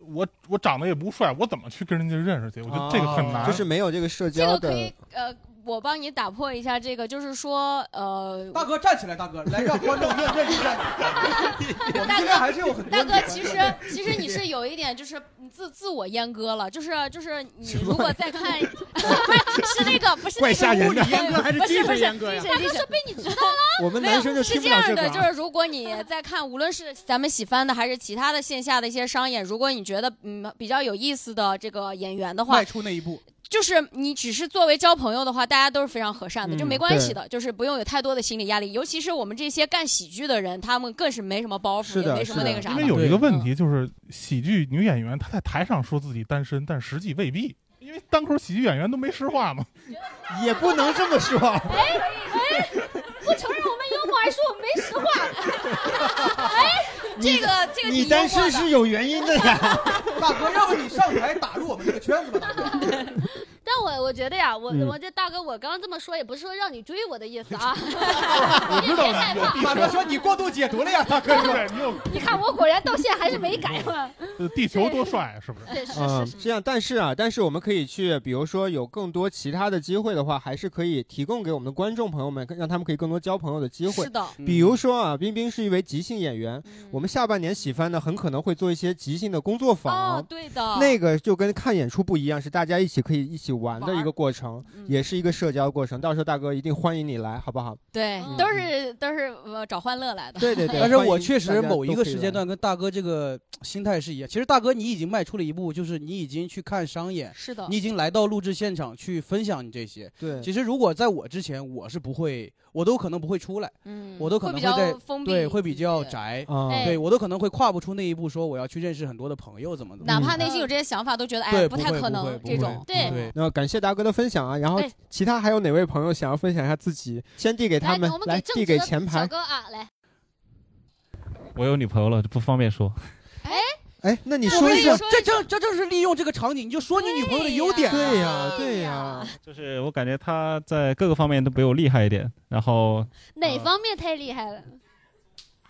我我长得也不帅，我怎么去跟人家认识去？我觉得这个很难。就是没有这个社交的个可以。呃，我帮你打破一下这个，就是说呃，，大哥站起来，大哥来让观众认认识认识。我们今天还是有很多大哥，其实其实你是有一点就是自自我阉割了，就是就是你如果再看，是那个不是那个怪吓人的物理阉割 还是精不是不是神阉割呀？大哥是被你知道了。我们没有男生就是这样的。就是如果你在看，无论是咱们喜欢的还是其他的线下的一些商演，如果你觉得嗯比较有意思的这个演员的话迈，出那一步，就是你只是作为交朋友的话，大家都是非常和善的，嗯就没关系的，就是不用有太多的心理压力。尤其是我们这些干喜剧的人，他们更是没什么包袱，的也没什么那个啥。因为有一个问题，就是喜剧女演员她在台上说自己单身，但实际未必。因为单口喜剧演员都没实话嘛，也不能这么说。哎哎，不承认我们幽默，还说我们没实话。哎，这个这个你单身是有原因的呀。大哥，要不你上台打入我们这个圈子吧？但我我觉得呀，我嗯我这大哥，我刚刚这么说也不是说让你追我的意思啊。我知道别害怕大哥说你过度解读了呀，大哥说。对你看我果然到现在还是没改 地球多帅，是不是？对，是嗯是，是。这样，但是啊，但是我们可以去，比如说有更多其他的机会的话，还是可以提供给我们的观众朋友们，让他们可以更多交朋友的机会是。的，比如说啊，冰冰是一位即兴演员，嗯我们下半年喜欢呢，很可能会做一些即兴的工作坊。哦，对的，那个就跟看演出不一样，是大家一起可以一起玩的一个过程，嗯也是一个社交过程。到时候大哥一定欢迎你来，好不好？对嗯，都是都是呃找欢乐来的。对对对。但是我确实某一个时间，段跟大哥这个心态是一样。其实大哥你已经迈出了一步，就是你已经去看商演，是的你，已经来到录制现场去分享你这些。对，其实如果在我之前，我是不会，我都可能不会出来，嗯，我都可能会比较能在封闭，对，会比较。宅，啊，哎对我都可能会跨不出那一步，说我要去认识很多的朋友，怎么怎么。哪怕内心有这些想法，都觉得哎不太可能这种。对对，那感谢大哥的分享啊，然后哎其他还有哪位朋友想要分享一下自己？先递给他们来，递给前排小。哥啊，来，我有女朋友了，不方便说。哎哎，那你说一下这正这正是利用这个场景，你就说你女朋友的优点。对呀，对呀，就是我感觉她在各个方面都比我厉害一点，然后哪方面太厉害了？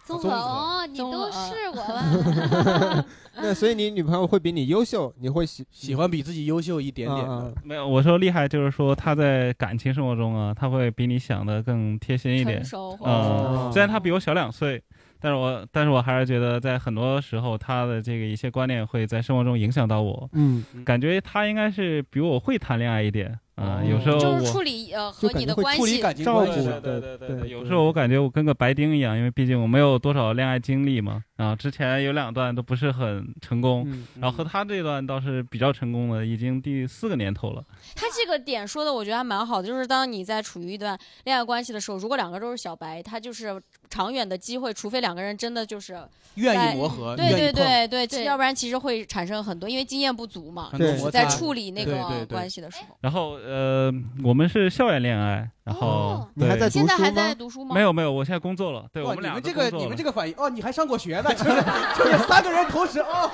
综合综合哦，你都是我了。那所以你女朋友会比你优秀，你会喜 喜欢比自己优秀一点点。没有我说厉害，就是说她在感情生活中啊，她会比你想的更贴心一点嗯，虽然她比我小两岁，但是我但是我还是觉得在很多时候她的这个一些观念会在生活中影响到我。嗯，感觉她应该是比我会谈恋爱一点啊、哦有时候就是处理呃和你的关系，感情照顾，对对对对有时候我感觉我跟个白丁一样，因为毕竟我没有多少恋爱经历嘛。啊，之前有两段都不是很成功，嗯然后和他这段倒是比较成功的，已经第四个年头了。他这个点说的，我觉得还蛮好的，就是当你在处于一段恋爱关系的时候，如果两个都是小白，他就是长远的机会，除非两个人真的就是愿意磨合，对对对对，对要不然其实会产生很多，因为经验不足嘛，对很多摩擦。在处理那个关系的时候。然后呃，我们是校园恋爱，然后、哦你还在现在还读书吗？在读书吗？没有没有，我现在工作了。对我，们俩你们这个你们这个反应哦，你还上过学呢，就是就是三个人同时哦，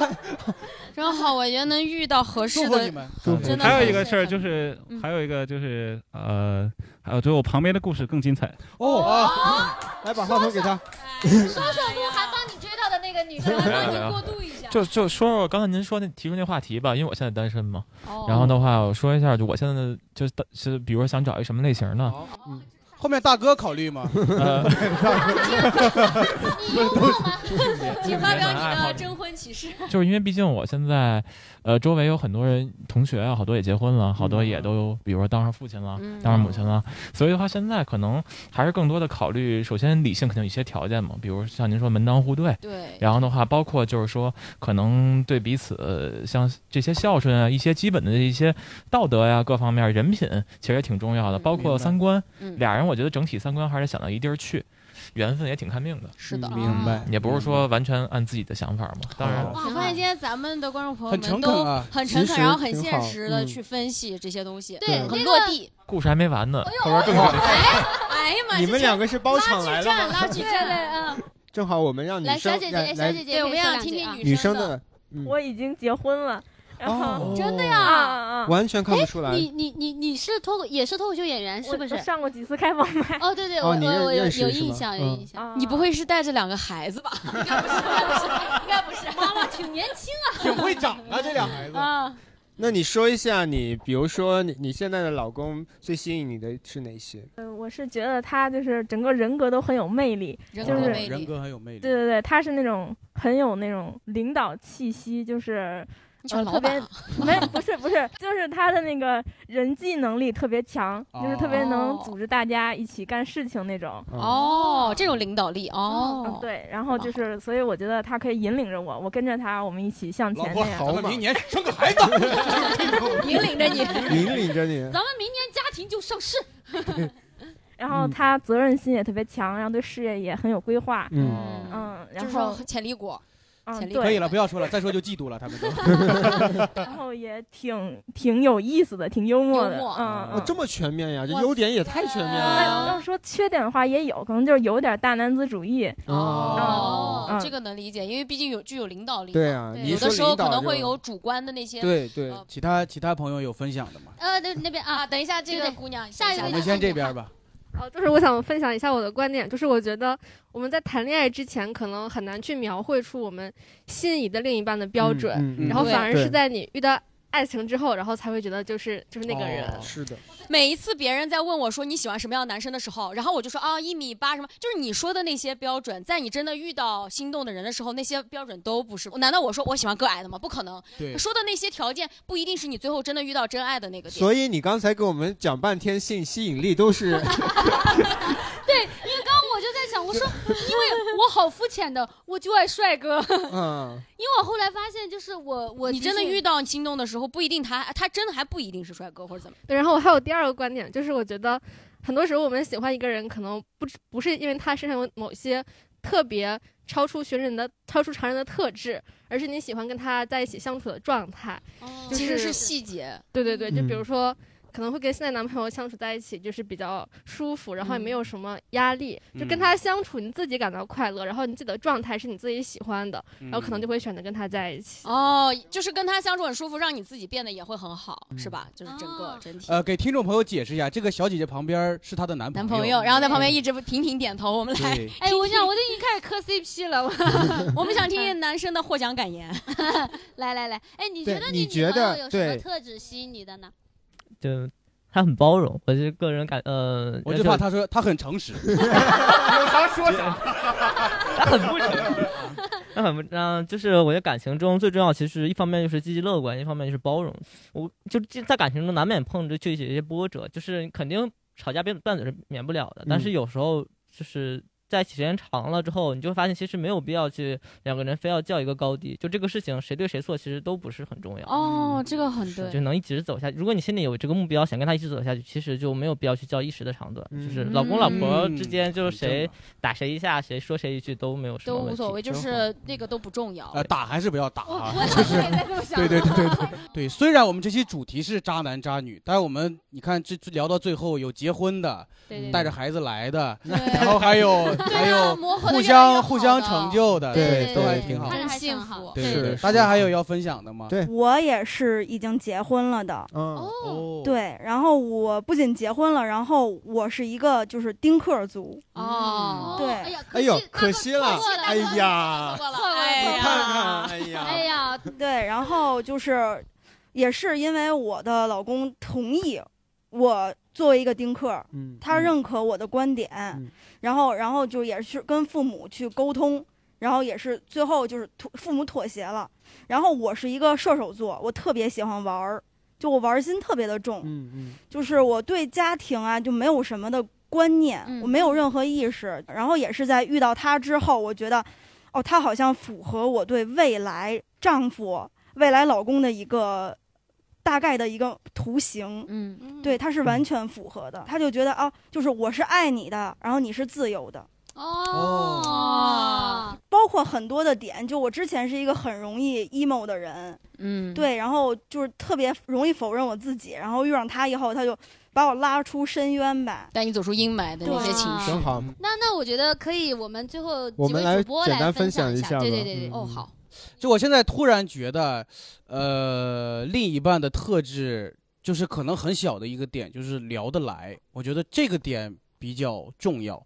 真好，我觉得能遇到合适的，还有一个事儿就是，嗯还有一个就是呃，还有就我旁边的故事更精彩。哦，来把话筒给他。说说鹿晗帮你追到的那个女生，没有没有过渡一下。就就说说刚才您说那提出那话题吧，因为我现在单身嘛。哦然后的话，我说一下，就我现在的就是是，比如说想找一什么类型的，好后面大哥考虑吗？呃，你幽默吗？请发表你的征婚启事。就是因为毕竟我现在，呃，周围有很多人同学啊，好多也结婚了，好多也都比如说当上父亲了，嗯当上母亲了，所以的话，现在可能还是更多的考虑，首先理性肯定有一些条件嘛，比如像您说门当户对，对，然后的话，包括就是说，可能对彼此呃像这些孝顺啊，一些基本的一些道德呀、各方面人品，其实也挺重要的，嗯包括三观。嗯，俩人我觉得整体三观还是想到一地儿去，缘分也挺看命的，是的，嗯。明白也不是说完全按自己的想法嘛。当然，哇，我发现今天咱们的观众朋友很们都诚恳啊很诚恳，然后很现实的嗯。去分析这些东西，对，很那个落地。故事还没完呢，后边更好。哎哎呀妈，你们两个是包场来了吗？拉锯战，嗯，正好我们让女来，小姐姐，小姐姐，对，我们想听听女生的。我已经结婚了，然后哦真的啊呀？啊啊！完全看不出来。你你你你是脱口也是脱口秀演员是不是？上过几次开放麦？哦，对对，我哦我我有有印象有嗯印象。啊你不会是带着两个孩子吧？应该不是，应该不是。妈妈挺年轻啊。挺会长啊，这俩孩子。啊，那你说一下你，比如说你你现在的老公最吸引你的是哪些？嗯，我是觉得他就是整个人格都很有魅力，就是人格魅力。人格很有魅力。对对对，他是那种很有那种领导气息，就是你喜欢呃特别老板啊？没不是不是，就是他的那个人际能力特别强，就是特别能哦组织大家一起干事情那种。哦，这种领导力嗯，哦。对，然后就是，所以我觉得他可以引领着我，我跟着他，我们一起向老婆，前那样。咱们明年生个孩子，引领着你。引领着你。咱们明年家庭就上市。然后他责任心也特别强，然后对事业也很有规划。嗯，嗯，然后潜力股，嗯潜力对，可以了，不要说了，再说就嫉妒了，他们都。然后也挺挺有意思的，挺幽默的。幽默嗯哦，嗯。这么全面呀，这优点也太全面那了。要说缺点的话也有，可能就是有点大男子主义。哦嗯，这个能理解，因为毕竟有具有领导力。对啊，对有的时候可能会有主观的那些。对对，呃其他其他朋友有分享的吗？呃，那那边啊，啊，等一下，这个姑娘，下一位等我们先这边吧。哦，就是我想分享一下我的观点，就是我觉得我们在谈恋爱之前，可能很难去描绘出我们心仪的另一半的标准，嗯嗯嗯然后反而是在你遇到爱情之后，然后才会觉得就是就是那个人。哦是的，每一次别人在问我说你喜欢什么样的男生的时候，然后我就说啊一米八什么，就是你说的那些标准，在你真的遇到心动的人的时候，那些标准都不是。难道我说我喜欢个矮的吗？不可能。对，说的那些条件不一定是你最后真的遇到真爱的那个点。所以你刚才给我们讲半天性吸引力都是 对，我说，因为我好肤浅的，我就爱帅哥。嗯，因为我后来发现，就是我我你真的遇到到心动的时候，不一定他他真的还不一定是帅哥或者怎么。对，然后我还有第二个观点，就是我觉得很多时候我们喜欢一个人，可能不只不是因为他身上有某些特别超出寻人的、超出常人的特质，而是你喜欢跟他在一起相处的状态。就是其实是细节，对对对，就比嗯如说。可能会跟现在男朋友相处在一起，就是比较舒服，然后也没有嗯什么压力，就跟嗯他相处，你自己感到快乐，然后你自己的状态是你自己喜欢的，然后可能嗯就会选择跟他在一起。哦，就是跟他相处很舒服，让你自己变得也会很好，嗯是吧？就是整个哦整体。呃，给听众朋友解释一下，这个小姐姐旁边是她的男男朋朋友，然后在旁边一直频频点头。我们来，对，哎，我想我都已经开始磕 CP 了。我 我们想听听 男生的获奖感言。来来来，哎，你觉得你觉朋友得有什么特质吸引你的呢？就他很包容，我是个人感呃，我就怕他说他很诚实，有啥说啥，他很不诚实，他很不，嗯、就是我觉得感情中最重要，其实一方面就是积极乐观，一方面就是包容。我就在感情中难免碰着就一些波折，就是肯定吵架拌拌嘴是免不了的，但是嗯有时候就是。在一起时间长了之后，你就会发现其实没有必要去两个人非要较一个高低，就这个事情谁对谁错其实都不是很重要。哦，这个很对。就能一直走下去。如果你心里有这个目标，想跟他一直走下去，其实就没有必要去较一时的长短。就是老公老婆之间，就是谁打谁一下，谁说谁一句都没有什么，都无所谓，就是那个都不重要。呃，打还是不要打啊我？就是我也在这么想对对对对对对。虽然我们这期主题是渣男渣女，但是我们你看这这聊到最后有结婚的，对对对带着孩子来的，然后还有还有互相互相成就的，对都对对还挺好。真。还幸挺好福。对对对，是。大家还有要分享的吗？对。我也是已经结婚了的。嗯。哦，对，然后我不仅结婚了，然后我是一个就是丁克族，哦，对。哎呦，可可惜了。哎呀，错了，哎呀你看看，哎呀，哎呀，对，然后就是也是因为我的老公同意我作为一个丁克，嗯，他认可我的观点，嗯。然后然后就也是跟父母去沟通，然后也是最后就是妥父母妥协了。然后我是一个射手座，我特别喜欢玩儿，就我玩儿心特别的重，嗯嗯。就是我对家庭啊就没有什么的观念，嗯。我没有任何意识。然后也是在遇到他之后，我觉得，哦，他好像符合我对未来丈夫、未来老公的一个大概的一个图形。嗯，对，他是完全符合的。他就觉得啊，就是我是爱你的，然后你是自由的。哦，包括很多的点，就我之前是一个很容易 emo 的人，嗯，对，然后就是特别容易否认我自己，然后遇上他以后，他就把我拉出深渊吧，带你走出阴霾的那些情绪。那那我觉得可以，我们最后几位我们来主播来简单分享一下对对对对，嗯。哦好，就我现在突然觉得，呃，另一半的特质就是可能很小的一个点，就是聊得来。我觉得这个点比较重要。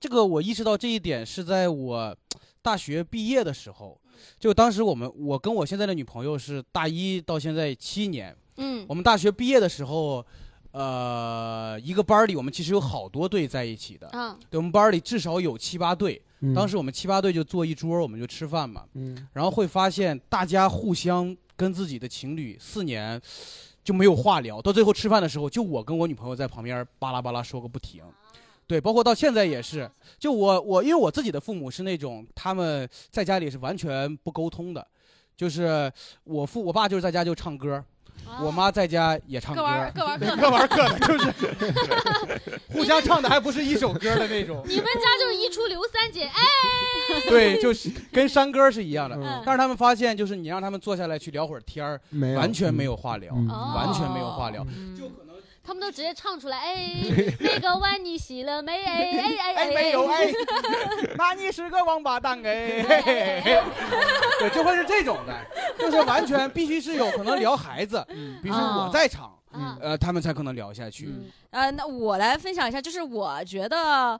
这个我意识到这一点是在我大学毕业的时候，就当时我们我跟我现在的女朋友是大一到现在七年，嗯我们大学毕业的时候，呃，一个班儿里我们其实有好多队在一起的，啊对，我们班儿里至少有七八队。嗯当时我们七八队就坐一桌，我们就吃饭嘛。嗯然后会发现大家互相跟自己的情侣四年就没有话聊，到最后吃饭的时候，就我跟我女朋友在旁边巴拉巴拉说个不停。对，包括到现在也是，就我我因为我自己的父母是那种他们在家里是完全不沟通的，就是我父我爸就是在家就唱歌。我妈在家也唱歌，各玩各玩各的。各玩各的，就是 互相唱的还不是一首歌的那种。你们家就是一出刘三姐，哎，对，就是跟山歌是一样的。嗯。但是他们发现，就是你让他们坐下来去聊会儿天儿，完全没有话聊，嗯。完全没有话聊。他们都直接唱出来，哎，那个碗你洗了没？哎哎哎哎，没有哎，那你是个王八蛋哎，对，就会是这种的，就是完全必须是有可能聊孩子，比如说我在场，呃，他们才可能聊下去。呃，那我来分享一下，就是我觉得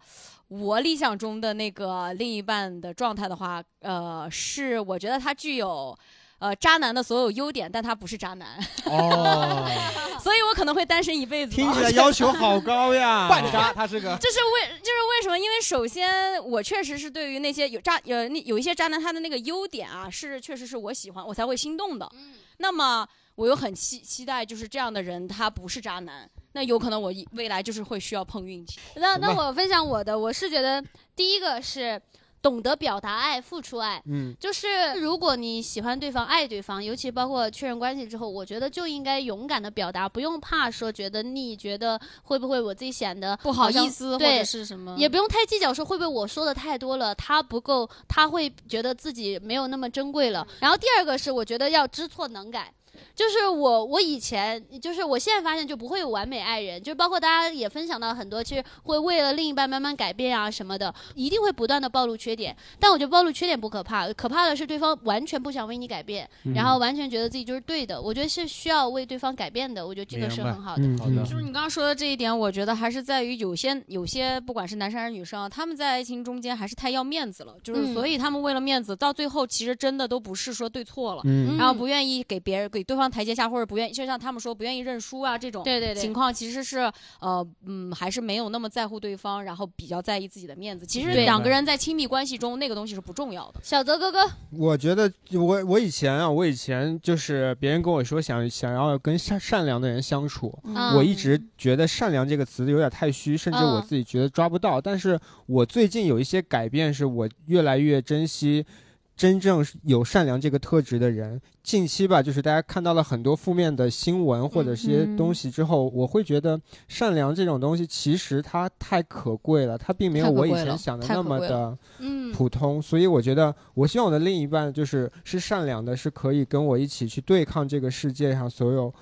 我理想中的那个另一半的状态的话，呃，是我觉得他具有。呃，渣男的所有优点，但他不是渣男，哦，所以我可能会单身一辈子。听起来要求好高呀。半渣，他是个。这是为就是为什么？因为首先我确实是对于那些有渣呃那有一些渣男他的那个优点啊，是确实是我喜欢，我才会心动的。那么我又很期期待，就是这样的人他不是渣男，那有可能我未来就是会需要碰运气。那那我分享我的，我是觉得第一个是懂得表达爱、付出爱。嗯，就是如果你喜欢对方、爱对方，尤其包括确认关系之后，我觉得就应该勇敢的表达，不用怕说觉得腻，觉得会不会我自己显得不好意思或者是什么也不用太计较说会不会我说的太多了，他不够，他会觉得自己没有那么珍贵了。然后第二个是我觉得要知错能改。就是我，我以前就是我现在发现就不会有完美爱人，就包括大家也分享到很多，其实会为了另一半慢慢改变啊什么的，一定会不断的暴露缺点。但我觉得暴露缺点不可怕，可怕的是对方完全不想为你改变，嗯然后完全觉得自己就是对的。我觉得是需要为对方改变的，我觉得这个是很好的。嗯好的就是你刚刚说的这一点，我觉得还是在于有些有些不管是男生还是女生，他们在爱情中间还是太要面子了，就是嗯所以他们为了面子，到最后其实真的都不是说对错了，嗯然后不愿意给别人给对方台阶下，或者不愿意，就像他们说不愿意认输啊这种对对对情况，其实是呃嗯还是没有那么在乎对方，然后比较在意自己的面子。其实两个人在亲密关系中，那个东西是不重要的。小泽哥哥，我觉得我我以前啊，我以前就是别人跟我说想想要跟善善良的人相处，嗯我一直觉得善良这个词有点太虚，甚至我嗯自己觉得抓不到。但是我最近有一些改变，是我越来越珍惜。真正有善良这个特质的人，近期吧，就是大家看到了很多负面的新闻或者一些东西之后，我会觉得善良这种东西其实它太可贵了，它并没有我以前想的那么的嗯。普通，所以我觉得我希望我的另一半就是是善良的，是可以跟我一起去对抗这个世界上所有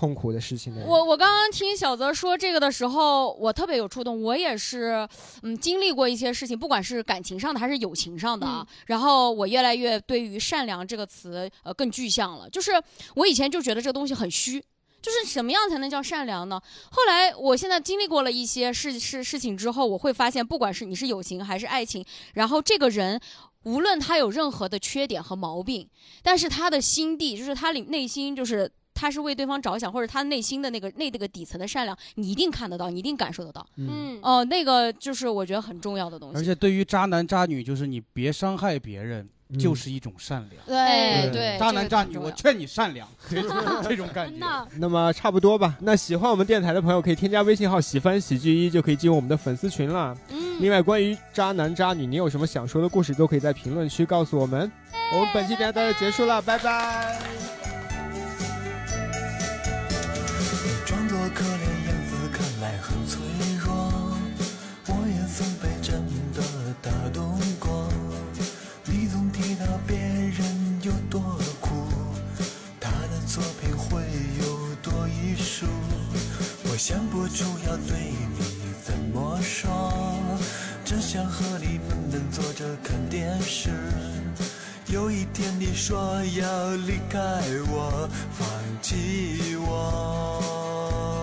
痛苦的事情的人。我我刚刚听小泽说这个的时候，我特别有触动。我也是，嗯，经历过一些事情，不管是感情上的还是友情上的啊。然后我越来越对于善良这个词，呃，更具象了。就是我以前就觉得这个东西很虚。就是什么样才能叫善良呢？后来，我现在经历过了一些事事事情之后，我会发现，不管是你是友情还是爱情，然后这个人无论他有任何的缺点和毛病，但是他的心地，就是他里内心就是他是为对方着想，或者他内心的那个那那个底层的善良，你一定看得到，你一定感受得到。嗯哦、那个就是我觉得很重要的东西。而且对于渣男渣女，就是你别伤害别人，就是一种善良。对对渣男渣女，我劝你善良，这种 这种感觉。那么差不多吧。那喜欢我们电台的朋友可以添加微信号“喜欢喜剧一”，就可以进入我们的粉丝群了。嗯另外，关于渣男渣女，你有什么想说的故事，都可以在评论区告诉我们。我们本期电台到这结束了，拜拜。想不出要对你怎么说只想和你闷闷坐着看电视有一天你说要离开我放弃我。